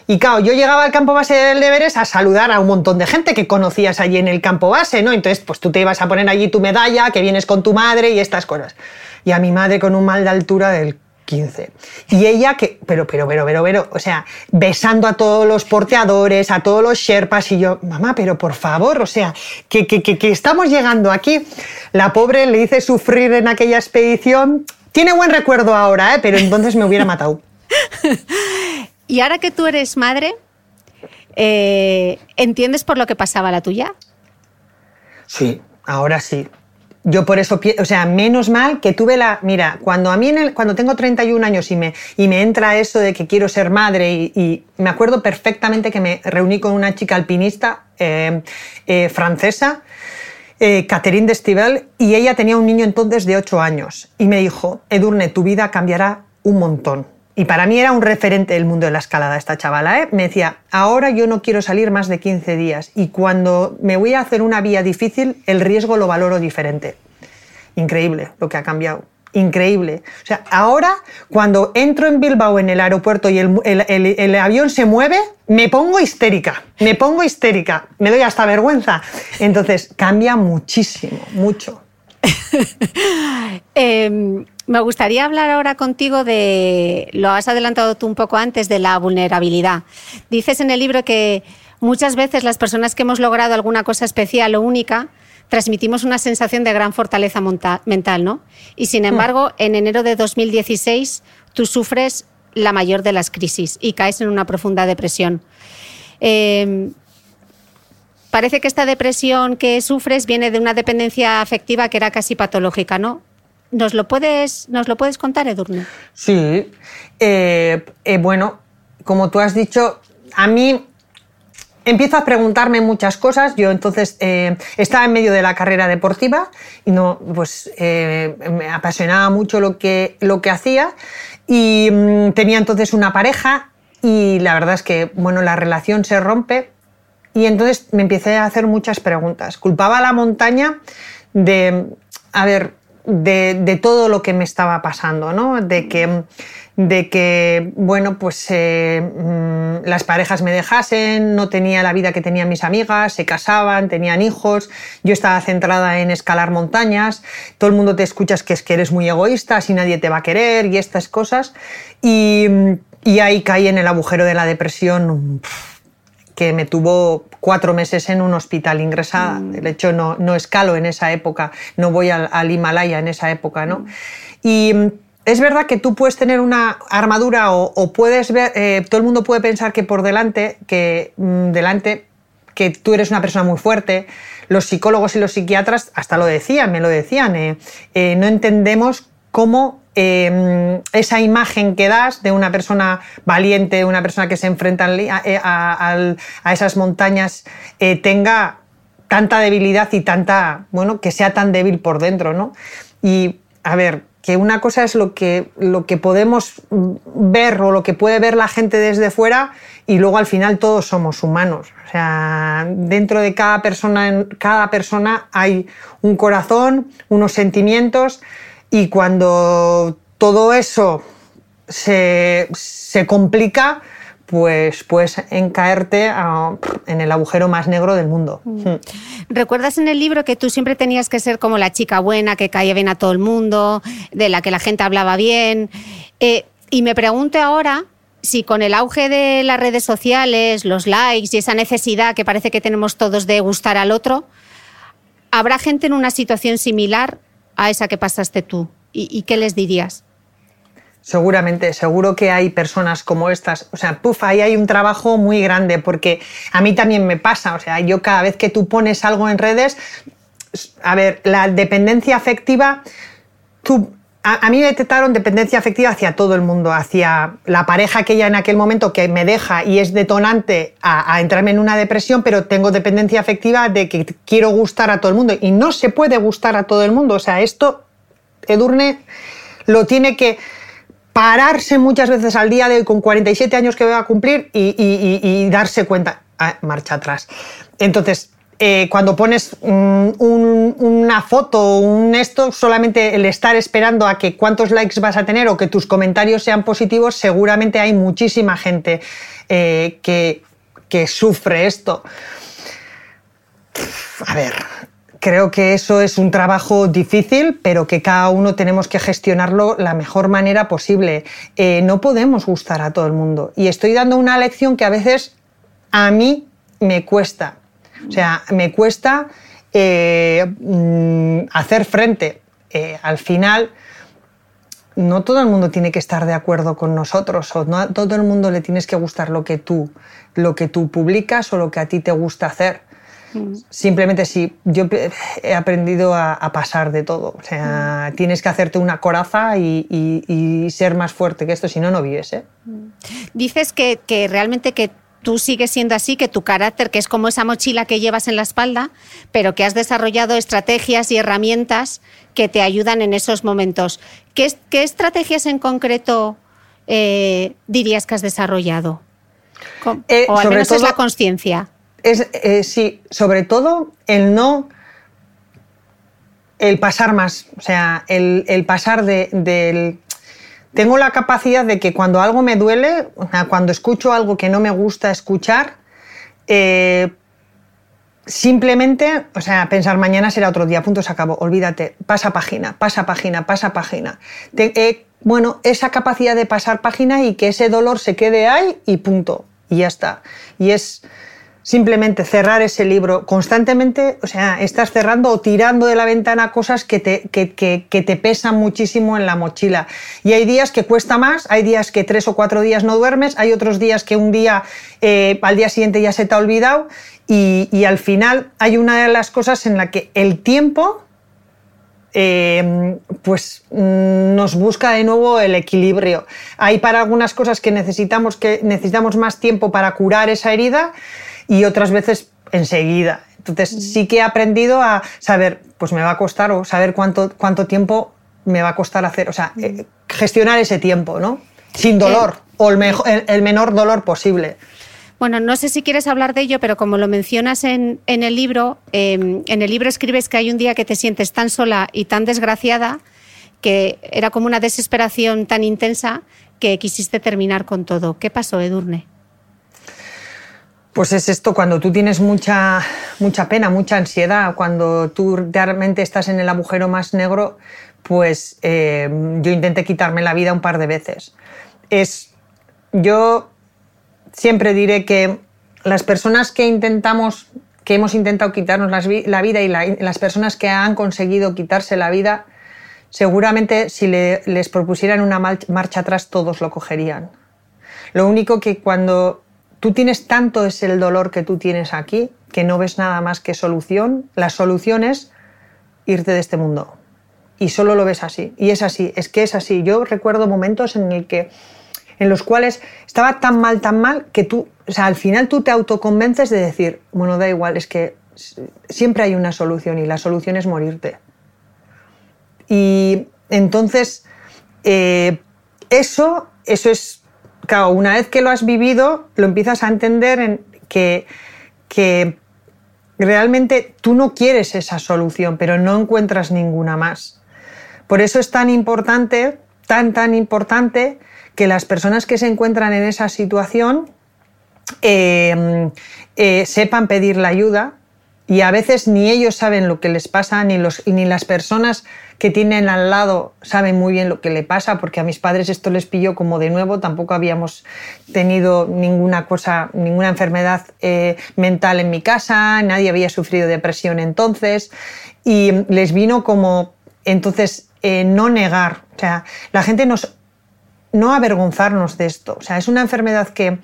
Y claro, yo llegaba al campo base del Everest a saludar a un montón de gente que conocías allí en el campo base, ¿no? Entonces, pues tú te ibas a poner allí tu medalla, que vienes con tu madre y estas cosas. Y a mi madre con un mal de altura del 15. Y ella que, pero, pero, pero, pero, pero, o sea, besando a todos los porteadores, a todos los sherpas, y yo, mamá, pero por favor, o sea, que, que, que, que estamos llegando aquí. La pobre le hice sufrir en aquella expedición. Tiene buen recuerdo ahora, ¿eh? pero entonces me hubiera matado. y ahora que tú eres madre, eh, ¿entiendes por lo que pasaba la tuya? Sí, ahora sí. Yo por eso, o sea, menos mal que tuve la... Mira, cuando a mí, en el, cuando tengo 31 años y me, y me entra eso de que quiero ser madre y, me acuerdo perfectamente que me reuní con una chica alpinista eh, eh, francesa, eh, Catherine Destivel, y ella tenía un niño entonces de 8 años y me dijo, Edurne, tu vida cambiará un montón. Y para mí era un referente del mundo de la escalada esta chavala. ¿eh? Me decía, ahora yo no quiero salir más de 15 días y cuando me voy a hacer una vía difícil, el riesgo lo valoro diferente. Increíble lo que ha cambiado. Increíble. O sea, ahora cuando entro en Bilbao en el aeropuerto y el, el avión se mueve, me pongo histérica. Me pongo histérica. Me doy hasta vergüenza. Entonces cambia muchísimo, mucho. eh, me gustaría hablar ahora contigo de, lo has adelantado tú un poco antes, de la vulnerabilidad. Dices en el libro que muchas veces las personas que hemos logrado alguna cosa especial o única transmitimos una sensación de gran fortaleza mental, ¿no? Y sin embargo, en enero de 2016 tú sufres la mayor de las crisis y caes en una profunda depresión. Em, parece que esta depresión que sufres viene de una dependencia afectiva que era casi patológica, ¿no? ¿Nos lo puedes, nos lo puedes contar, Edurne? Sí. Eh, eh, bueno, como tú has dicho, a mí empiezo a preguntarme muchas cosas. Yo entonces eh, estaba en medio de la carrera deportiva y no, pues me apasionaba mucho lo que, lo que hacía y mm, tenía entonces una pareja y la verdad es que bueno, la relación se rompe y entonces me empecé a hacer muchas preguntas. Culpaba a la montaña de, a ver, de, todo lo que me estaba pasando, ¿no? De que, de que bueno, pues eh, mm, las parejas me dejasen, no tenía la vida que tenían mis amigas, se casaban, tenían hijos, yo estaba centrada en escalar montañas, todo el mundo te escuchas que es que eres muy egoísta, si nadie te va a querer y estas cosas, y, y ahí caí en el agujero de la depresión que me tuvo cuatro meses en un hospital ingresada. Mm. De hecho, no, no escalo en esa época, no voy al, Himalaya en esa época. ¿no? Mm. Y es verdad que tú puedes tener una armadura o, puedes ver, eh, todo el mundo puede pensar que por delante, que delante, que tú eres una persona muy fuerte. Los psicólogos y los psiquiatras hasta lo decían, me lo decían. Eh, eh, no entendemos cómo Em, esa imagen que das de una persona valiente, una persona que se enfrenta a, esas montañas, tenga tanta debilidad y tanta, bueno, que sea tan débil por dentro, ¿no? Y, a ver, que una cosa es lo que, lo que podemos ver o lo que puede ver la gente desde fuera y luego al final todos somos humanos. O sea, dentro de cada persona, cada persona hay un corazón, unos sentimientos y cuando todo eso se, complica, pues puedes encaerte en el agujero más negro del mundo. Mm. Hmm. ¿Recuerdas en el libro que tú siempre tenías que ser como la chica buena, que caía bien a todo el mundo, de la que la gente hablaba bien? Eh, y me pregunto ahora si con el auge de las redes sociales, los likes y esa necesidad que parece que tenemos todos de gustar al otro, ¿habrá gente en una situación similar a esa que pasaste tú? ¿Y, qué les dirías? Seguramente, seguro que hay personas como estas. O sea, puf, ahí hay un trabajo muy grande porque a mí también me pasa. O sea, yo cada vez que tú pones algo en redes, a ver, la dependencia afectiva, tú, a, mí me detectaron dependencia afectiva hacia todo el mundo, hacia la pareja que ya en aquel momento que me deja y es detonante a, a entrarme en una depresión, pero tengo dependencia afectiva de que quiero gustar a todo el mundo y no se puede gustar a todo el mundo. O sea, esto Edurne lo tiene que pararse muchas veces al día de hoy con 47 años que va a cumplir y, darse cuenta, ah, marcha atrás. Entonces, eh, cuando pones una foto o un esto, solamente el estar esperando a que cuántos likes vas a tener o que tus comentarios sean positivos, seguramente hay muchísima gente eh, que, que sufre esto. A ver, creo que eso es un trabajo difícil, pero que cada uno tenemos que gestionarlo la mejor manera posible. Eh, no podemos gustar a todo el mundo. Y estoy dando una lección que a veces a mí me cuesta. O sea, me cuesta eh, mm, hacer frente. Eh, al final, no todo el mundo tiene que estar de acuerdo con nosotros o no a todo el mundo le tienes que gustar lo que tú, lo que tú publicas o lo que a ti te gusta hacer. Mm. Simplemente sí, yo he aprendido a, pasar de todo. O sea, mm. tienes que hacerte una coraza y, ser más fuerte que esto, si no, no vives. ¿eh? Dices que, que realmente que tú sigues siendo así, que tu carácter, que es como esa mochila que llevas en la espalda, pero que has desarrollado estrategias y herramientas que te ayudan en esos momentos. ¿Qué, estrategias en concreto eh, dirías que has desarrollado? Eh, o al menos es la conciencia. Es, eh, sí, sobre todo el no el pasar más, o sea, el, pasar del tengo la capacidad de que cuando algo me duele, cuando escucho algo que no me gusta escuchar, eh, simplemente, o sea, pensar mañana será otro día, punto, se acabó, olvídate, pasa página, pasa página, pasa página. Eh, bueno, esa capacidad de pasar página y que ese dolor se quede ahí y punto, y ya está. Y es simplemente cerrar ese libro constantemente, o sea, estás cerrando o tirando de la ventana cosas que te, que, te pesan muchísimo en la mochila. Y hay días que cuesta más, hay días que tres o cuatro días no duermes, hay otros días que un día, eh, al día siguiente ya se te ha olvidado y, al final hay una de las cosas en la que el tiempo... Eh, pues nos busca de nuevo el equilibrio. Hay para algunas cosas que necesitamos, que necesitamos más tiempo para curar esa herida y otras veces enseguida. Entonces mm. sí que he aprendido a saber, pues me va a costar o saber cuánto, cuánto tiempo me va a costar hacer, o sea, mm. eh, gestionar ese tiempo, ¿no? Sin dolor eh, o el, mejor, el, menor dolor posible. Bueno, no sé si quieres hablar de ello, pero como lo mencionas en, en el libro, em, en el libro escribes que hay un día que te sientes tan sola y tan desgraciada que era como una desesperación tan intensa que quisiste terminar con todo. ¿Qué pasó, Edurne? Pues es esto, cuando tú tienes mucha, mucha pena, mucha ansiedad, cuando tú realmente estás en el agujero más negro, pues eh, yo intenté quitarme la vida un par de veces. Es, yo siempre diré que las personas que intentamos, que hemos intentado quitarnos la vida y las personas que han conseguido quitarse la vida, seguramente si les propusieran una marcha atrás todos lo cogerían. Lo único que cuando tú tienes tanto es el dolor que tú tienes aquí que no ves nada más que solución. La solución es irte de este mundo. Y solo lo ves así. Y es así, es que es así. Yo recuerdo momentos en, el que, en los cuales estaba tan mal, tan mal, que tú, o sea, al final tú te autoconvences de decir, bueno, da igual, es que siempre hay una solución y la solución es morirte. Y entonces, eh, eso, eso es claro, una vez que lo has vivido, lo empiezas a entender en que, que realmente tú no quieres esa solución, pero no encuentras ninguna más. Por eso es tan importante, tan, tan importante, que las personas que se encuentran en esa situación eh, eh, sepan pedir la ayuda y a veces ni ellos saben lo que les pasa, ni, los, ni las personas que tienen al lado saben muy bien lo que le pasa, porque a mis padres esto les pilló como de nuevo, tampoco habíamos tenido ninguna cosa, ninguna enfermedad eh, mental en mi casa, nadie había sufrido depresión entonces, y les vino como, entonces, eh, no negar, o sea, la gente nos, no avergonzarnos de esto, o sea, es una enfermedad que,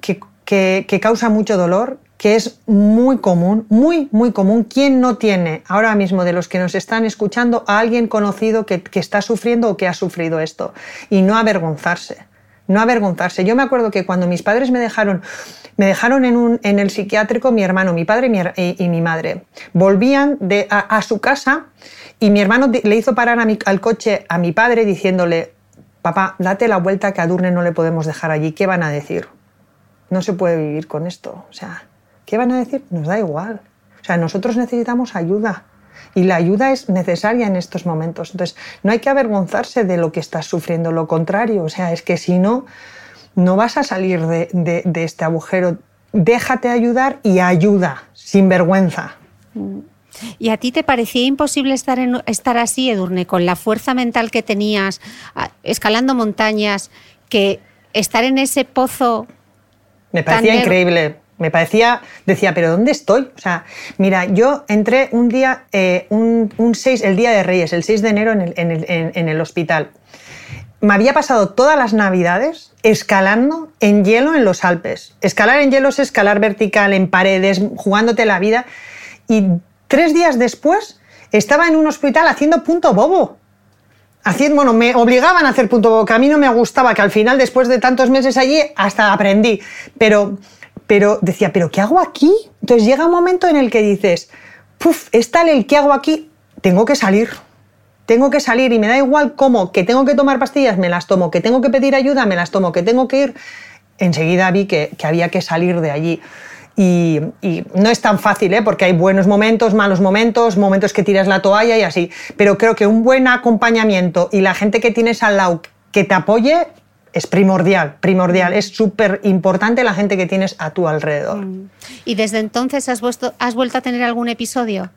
que, que causa mucho dolor, que es muy común, muy, muy común. ¿Quién no tiene ahora mismo de los que nos están escuchando a alguien conocido que, está sufriendo o que ha sufrido esto? Y no avergonzarse, no avergonzarse. Yo me acuerdo que cuando mis padres me dejaron, me dejaron en, un, en el psiquiátrico, mi hermano, mi padre y mi, madre, volvían de, a, su casa y mi hermano le hizo parar al coche a mi padre diciéndole, papá, date la vuelta que a Durne no le podemos dejar allí, ¿qué van a decir? No se puede vivir con esto. O sea, ¿Qué van a decir? Nos da igual. O sea, nosotros necesitamos ayuda. Y la ayuda es necesaria en estos momentos. Entonces, no hay que avergonzarse de lo que estás sufriendo, lo contrario. O sea, es que si no, no vas a salir de, este agujero. Déjate ayudar y ayuda, sin vergüenza. ¿Y a ti te parecía imposible estar, estar así, Edurne, con la fuerza mental que tenías, escalando montañas, que estar en ese pozo... Me parecía increíble. Me parecía, decía, pero ¿dónde estoy? O sea, mira, yo entré un día, eh, un, 6, el día de Reyes, el 6 de enero en el, en el hospital. Me había pasado todas las navidades escalando en hielo en los Alpes. Escalar en hielo es escalar vertical, en paredes, jugándote la vida. Y tres días después estaba en un hospital haciendo punto bobo. Haciendo, bueno, me obligaban a hacer punto que a mí no me gustaba, que al final, después de tantos meses allí, hasta aprendí. Pero, pero decía, ¿pero qué hago aquí? Entonces llega un momento en el que dices, puf, es tal el que hago aquí, tengo que salir tengo que salir y me da igual cómo, que tengo que tomar pastillas, me las tomo, que tengo que pedir ayuda, me las tomo, que tengo que ir, enseguida vi que, había que salir de allí. Y, no es tan fácil, ¿eh? porque hay buenos momentos, malos momentos, momentos que tiras la toalla y así. Pero creo que un buen acompañamiento y la gente que tienes al lado que te apoye es primordial, primordial. Es súper importante la gente que tienes a tu alrededor. Mm. ¿Y desde entonces has, has vuelto a tener algún episodio?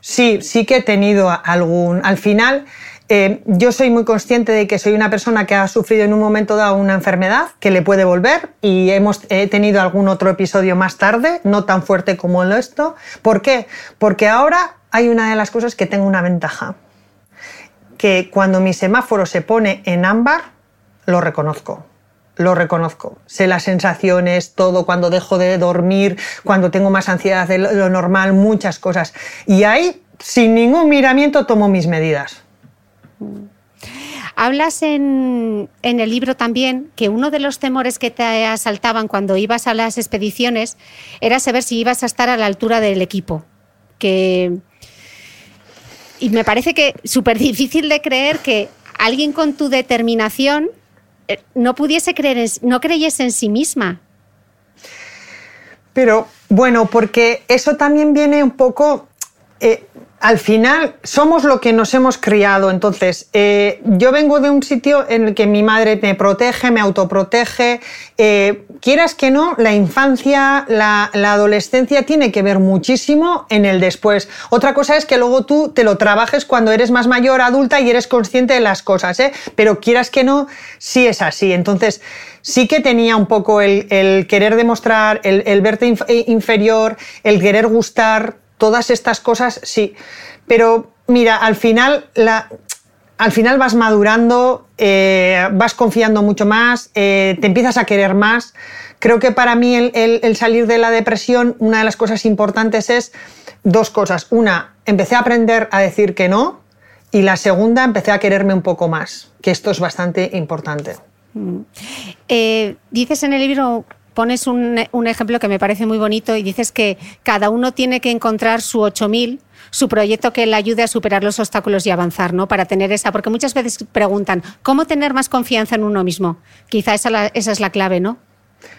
Sí, sí que he tenido algún. Al final, eh, yo soy muy consciente de que soy una persona que ha sufrido en un momento dado una enfermedad que le puede volver y hemos he tenido algún otro episodio más tarde, no tan fuerte como esto. ¿Por qué? Porque ahora hay una de las cosas que tengo una ventaja, que cuando mi semáforo se pone en ámbar, lo reconozco lo reconozco. Sé las sensaciones, todo, cuando dejo de dormir, cuando tengo más ansiedad de lo normal, muchas cosas. Y ahí, sin ningún miramiento, tomo mis medidas. Hablas en, en, el libro también que uno de los temores que te asaltaban cuando ibas a las expediciones era saber si ibas a estar a la altura del equipo. Que... Y me parece que súper difícil de creer que alguien con tu determinación eh, no pudiese creer, no creyese en sí misma. Pero bueno, porque eso también viene un poco eh, al final somos lo que nos hemos criado. Entonces, eh, yo vengo de un sitio en el que mi madre me protege, me autoprotege. Eh, quieras que no, la infancia, la, adolescencia tiene que ver muchísimo en el después. Otra cosa es que luego tú te lo trabajes cuando eres más mayor, adulta y eres consciente de las cosas, pero quieras que no, sí es así. Entonces, sí que tenía un poco el, querer demostrar, el, el verte inferior, el querer gustar todas estas cosas sí. Pero mira, al final, al final vas madurando, eh, vas confiando mucho más, eh, te empiezas a querer más. Creo que para mí el, salir de la depresión, una de las cosas importantes es dos cosas. Una, empecé a aprender a decir que no. Y la segunda, empecé a quererme un poco más, que esto es bastante importante. Mm. Eh, dices en el libro pones un, ejemplo que me parece muy bonito y dices que cada uno tiene que encontrar su 8000 su proyecto que le ayude a superar los obstáculos y avanzar, ¿no? Para tener esa, porque muchas veces preguntan, ¿cómo tener más confianza en uno mismo? Quizá esa, esa es la clave, ¿no?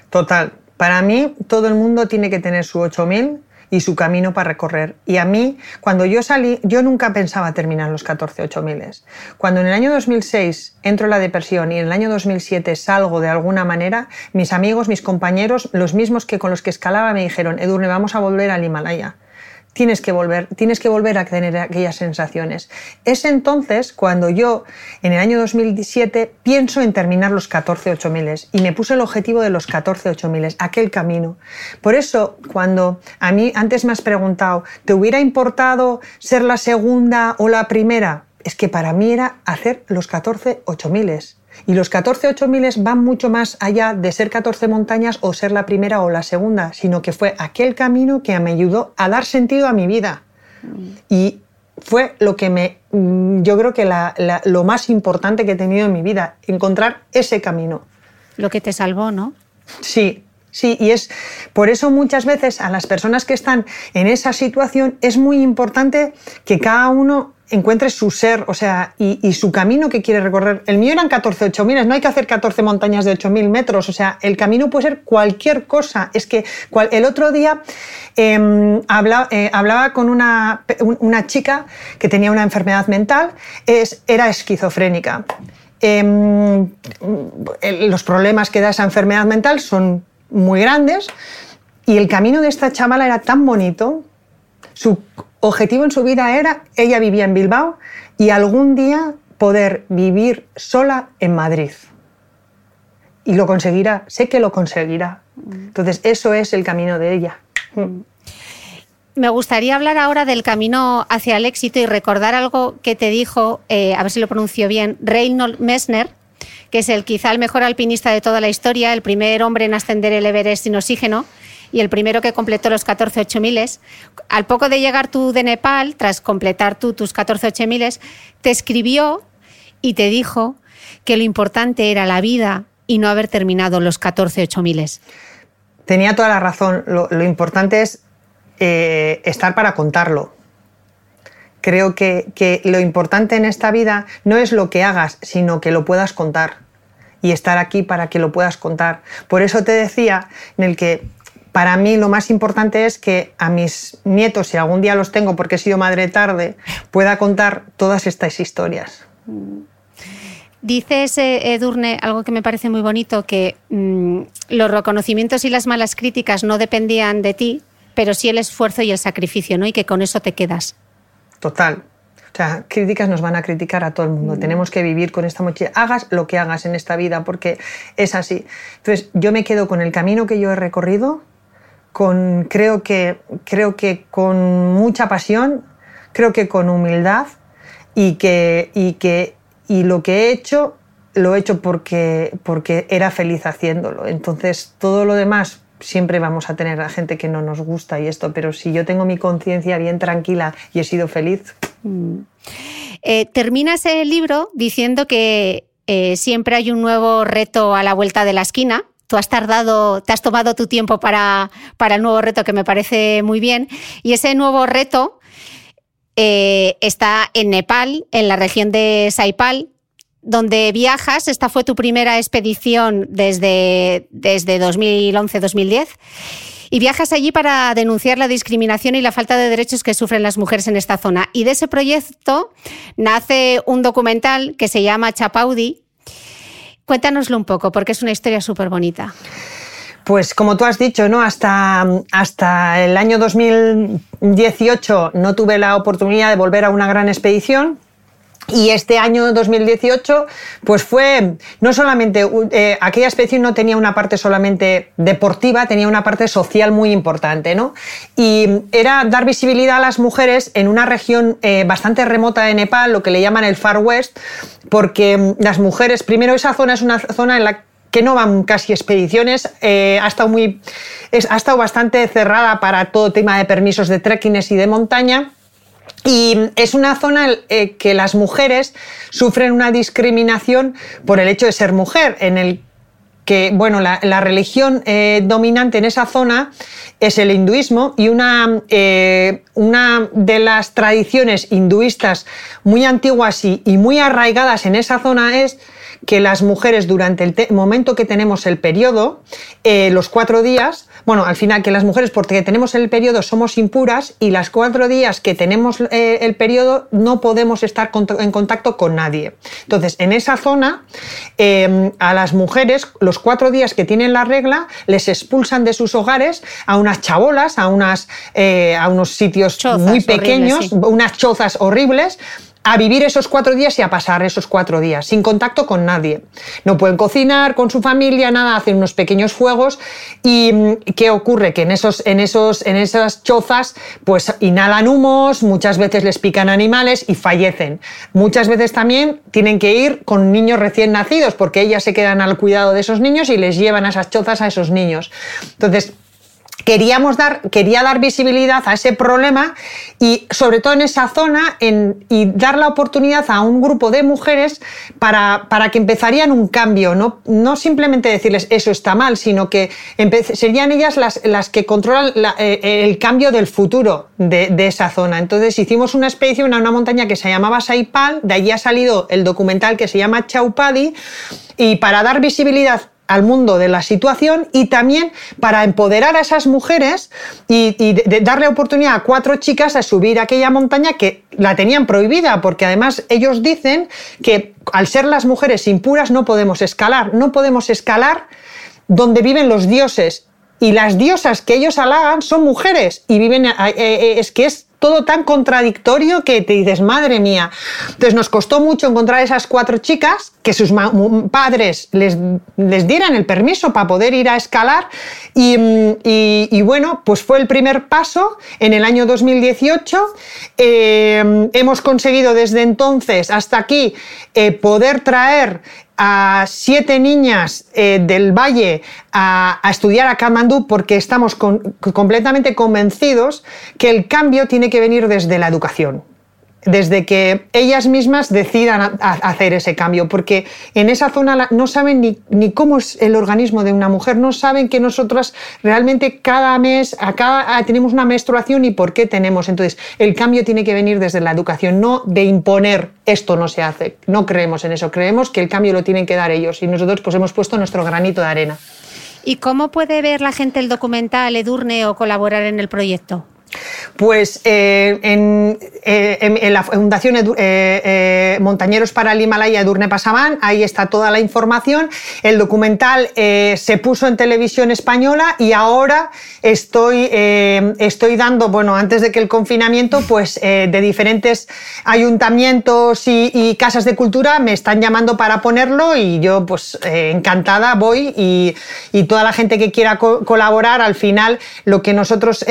Total. Para mí, todo el mundo tiene que tener su 8000 y su camino para recorrer. Y a mí, cuando yo salí, yo nunca pensaba terminar los 14 8000. Cuando en el año 2006 entro en la depresión y en el año 2007 salgo de alguna manera, mis amigos, mis compañeros, los mismos que con los que escalaba, me dijeron, Edurne, vamos a volver al Himalaya tienes que volver, tienes que volver a tener aquellas sensaciones. Es entonces cuando yo, en el año 2017, pienso en terminar los 14 8000 y me puse el objetivo de los 14 8000, aquel camino. Por eso, cuando a mí antes me has preguntado, ¿te hubiera importado ser la segunda o la primera? Es que para mí era hacer los 14 8000 y los 14 8000 van mucho más allá de ser 14 montañas o ser la primera o la segunda, sino que fue aquel camino que me ayudó a dar sentido a mi vida. Y fue lo que me, mm, yo creo que lo más importante que he tenido en mi vida, encontrar ese camino. Lo que te salvó, ¿no? Sí, Sí, y es por eso muchas veces a las personas que están en esa situación es muy importante que cada uno encuentre su ser, o sea, y, su camino que quiere recorrer. El mío eran 14 8000, no hay que hacer 14 montañas de 8000 metros, o sea, el camino puede ser cualquier cosa. Es que el otro día em, eh, hablaba, con una, una, chica que tenía una enfermedad mental, es, era esquizofrénica. Em, los problemas que da esa enfermedad mental son muy grandes y el camino de esta chavala era tan bonito su objetivo en su vida era, ella vivía en Bilbao y algún día poder vivir sola en Madrid. Y lo conseguirá, sé que lo conseguirá. Entonces, eso es el camino de ella. Me gustaría hablar ahora del camino hacia el éxito y recordar algo que te dijo, eh, a ver si lo pronuncio bien, Reynold Messner, que es el quizá el mejor alpinista de toda la historia, el primer hombre en ascender el Everest sin oxígeno y el primero que completó los 14 8000. Al poco de llegar tú de Nepal, tras completar tú tus 14 8000, te escribió y te dijo que lo importante era la vida y no haber terminado los 14 8000. Tenía toda la razón. Lo, importante es eh, estar para contarlo. Creo que, que lo importante en esta vida no es lo que hagas, sino que lo puedas contar y estar aquí para que lo puedas contar. Por eso te decía en el que para mí lo más importante es que a mis nietos, si algún día los tengo porque he sido madre tarde, pueda contar todas estas historias. Dices, Edurne, algo que me parece muy bonito, que mm, los reconocimientos y las malas críticas no dependían de ti, pero sí el esfuerzo y el sacrificio, ¿no? Y que con eso te quedas. Total. O sea, críticas nos van a criticar a todo el mundo. Mm. Tenemos que vivir con esta mochila. Hagas lo que hagas en esta vida, porque es así. Entonces, yo me quedo con el camino que yo he recorrido, con, creo, que, creo que con mucha pasión, creo que con humildad y que, y que y lo que he hecho lo he hecho porque, porque era feliz haciéndolo. Entonces, todo lo demás siempre vamos a tener a gente que no nos gusta y esto, pero si yo tengo mi conciencia bien tranquila y he sido feliz. Mm. Eh, terminas el libro diciendo que eh, siempre hay un nuevo reto a la vuelta de la esquina tú has tardado, te has tomado tu tiempo para, para el nuevo reto, que me parece muy bien. Y ese nuevo reto eh, está en Nepal, en la región de Saipal, donde viajas. Esta fue tu primera expedición desde, desde 2011-2010. Y viajas allí para denunciar la discriminación y la falta de derechos que sufren las mujeres en esta zona. Y de ese proyecto nace un documental que se llama Chapaudi, Cuéntanoslo un poco, porque es una historia súper bonita. Pues como tú has dicho, ¿no? hasta, hasta el año 2018 no tuve la oportunidad de volver a una gran expedición, y este año 2018, pues fue no solamente, eh, aquella expedición no tenía una parte solamente deportiva, tenía una parte social muy importante, ¿no? Y era dar visibilidad a las mujeres en una región eh, bastante remota de Nepal, lo que le llaman el Far West, porque las mujeres, primero esa zona es una zona en la que no van casi expediciones, eh, ha, estado muy, ha estado bastante cerrada para todo tema de permisos de trekkings y de montaña y es una zona eh, que las mujeres sufren una discriminación por el hecho de ser mujer, en el que bueno, la, religión eh, dominante en esa zona es el hinduismo y una, eh, una de las tradiciones hinduistas muy antiguas y, y, muy arraigadas en esa zona es que las mujeres durante el momento que tenemos el periodo, los cuatro días, bueno, al final que las mujeres, porque tenemos el periodo, somos impuras y las cuatro días que tenemos eh, el periodo no podemos estar en contacto con nadie. Entonces, en esa zona, em, a las mujeres, los cuatro días que tienen la regla, les expulsan de sus hogares a unas chabolas, a, unas, eh, a unos sitios muy pequeños, unas chozas horribles a vivir esos cuatro días y a pasar esos cuatro días, sin contacto con nadie. No pueden cocinar con su familia, nada, hacen unos pequeños fuegos. ¿Y mm, qué ocurre? Que en, esos, en, esos, en esas chozas, pues inhalan humos, muchas veces les pican animales y fallecen. Muchas veces también tienen que ir con niños recién nacidos, porque ellas se quedan al cuidado de esos niños y les llevan a esas chozas a esos niños. Entonces, queríamos dar, quería dar visibilidad a ese problema y sobre todo en esa zona y dar la oportunidad a un grupo de mujeres para, para que empezarían un cambio, no, no, simplemente decirles eso está mal, sino que serían ellas las, las que controlan eh, el cambio del futuro de, de, esa zona. Entonces hicimos una expedición a una montaña que se llamaba Saipal, de allí ha salido el documental que se llama Chaupadi y para dar visibilidad al mundo de la situación y también para empoderar a esas mujeres y, darle oportunidad a cuatro chicas a subir aquella montaña que la tenían prohibida, porque además ellos dicen que al ser las mujeres impuras no podemos escalar, no podemos escalar donde viven los dioses. Y las diosas que ellos halagan son mujeres y viven, eh, eh, es que es todo tan contradictorio que te dices, madre mía. Entonces nos costó mucho encontrar esas cuatro chicas, que sus padres les, les dieran el permiso para poder ir a escalar y, y, bueno, pues fue el primer paso en el año 2018. Eh, hemos conseguido desde entonces hasta aquí eh, poder traer a siete niñas eh, del Valle a, estudiar a Kamandú porque estamos completamente convencidos que el cambio tiene que venir desde la educación desde que ellas mismas decidan hacer ese cambio, porque en esa zona no saben ni, cómo es el organismo de una mujer, no saben que nosotras realmente cada mes ah, tenemos una menstruación y por qué tenemos. Entonces, el cambio tiene que venir desde la educación, no de imponer esto no se hace. No creemos en eso, creemos que el cambio lo tienen que dar ellos y nosotros pues hemos puesto nuestro granito de arena. ¿Y cómo puede ver la gente el documental Edurne o colaborar en el proyecto? Pues eh, eh, en, la Fundación eh, Montañeros para el Himalaya Edurne Pasaban, ahí está toda la información. El documental se puso en televisión española y ahora estoy, estoy dando, bueno, antes de que el confinamiento, pues de diferentes ayuntamientos y, casas de cultura me están llamando para ponerlo y yo pues encantada voy y, toda la gente que quiera colaborar, al final lo que nosotros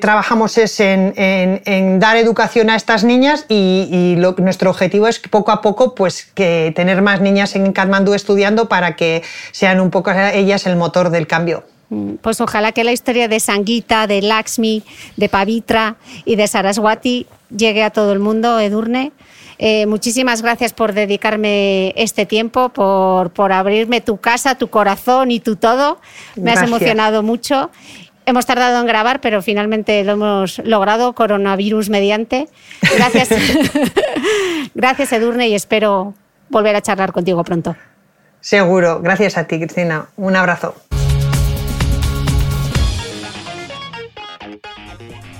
trabajamos trabajamos es en, dar educación a estas niñas y, nuestro objetivo es poco a poco pues, que tener más niñas en Kathmandu estudiando para que sean un poco ellas el motor del cambio. Mm, pues ojalá que la historia de Sanguita, de Lakshmi, de Pavitra y de Saraswati llegue a todo el mundo, Edurne. Eh, muchísimas gracias por dedicarme este tiempo, por, por, abrirme tu casa, tu corazón y tu todo. Me has emocionado mucho Hemos tardado en grabar, pero finalmente lo hemos logrado, coronavirus mediante. Gracias, gracias Edurne, y espero volver a charlar contigo pronto. Seguro. Gracias a ti, Cristina. Un abrazo.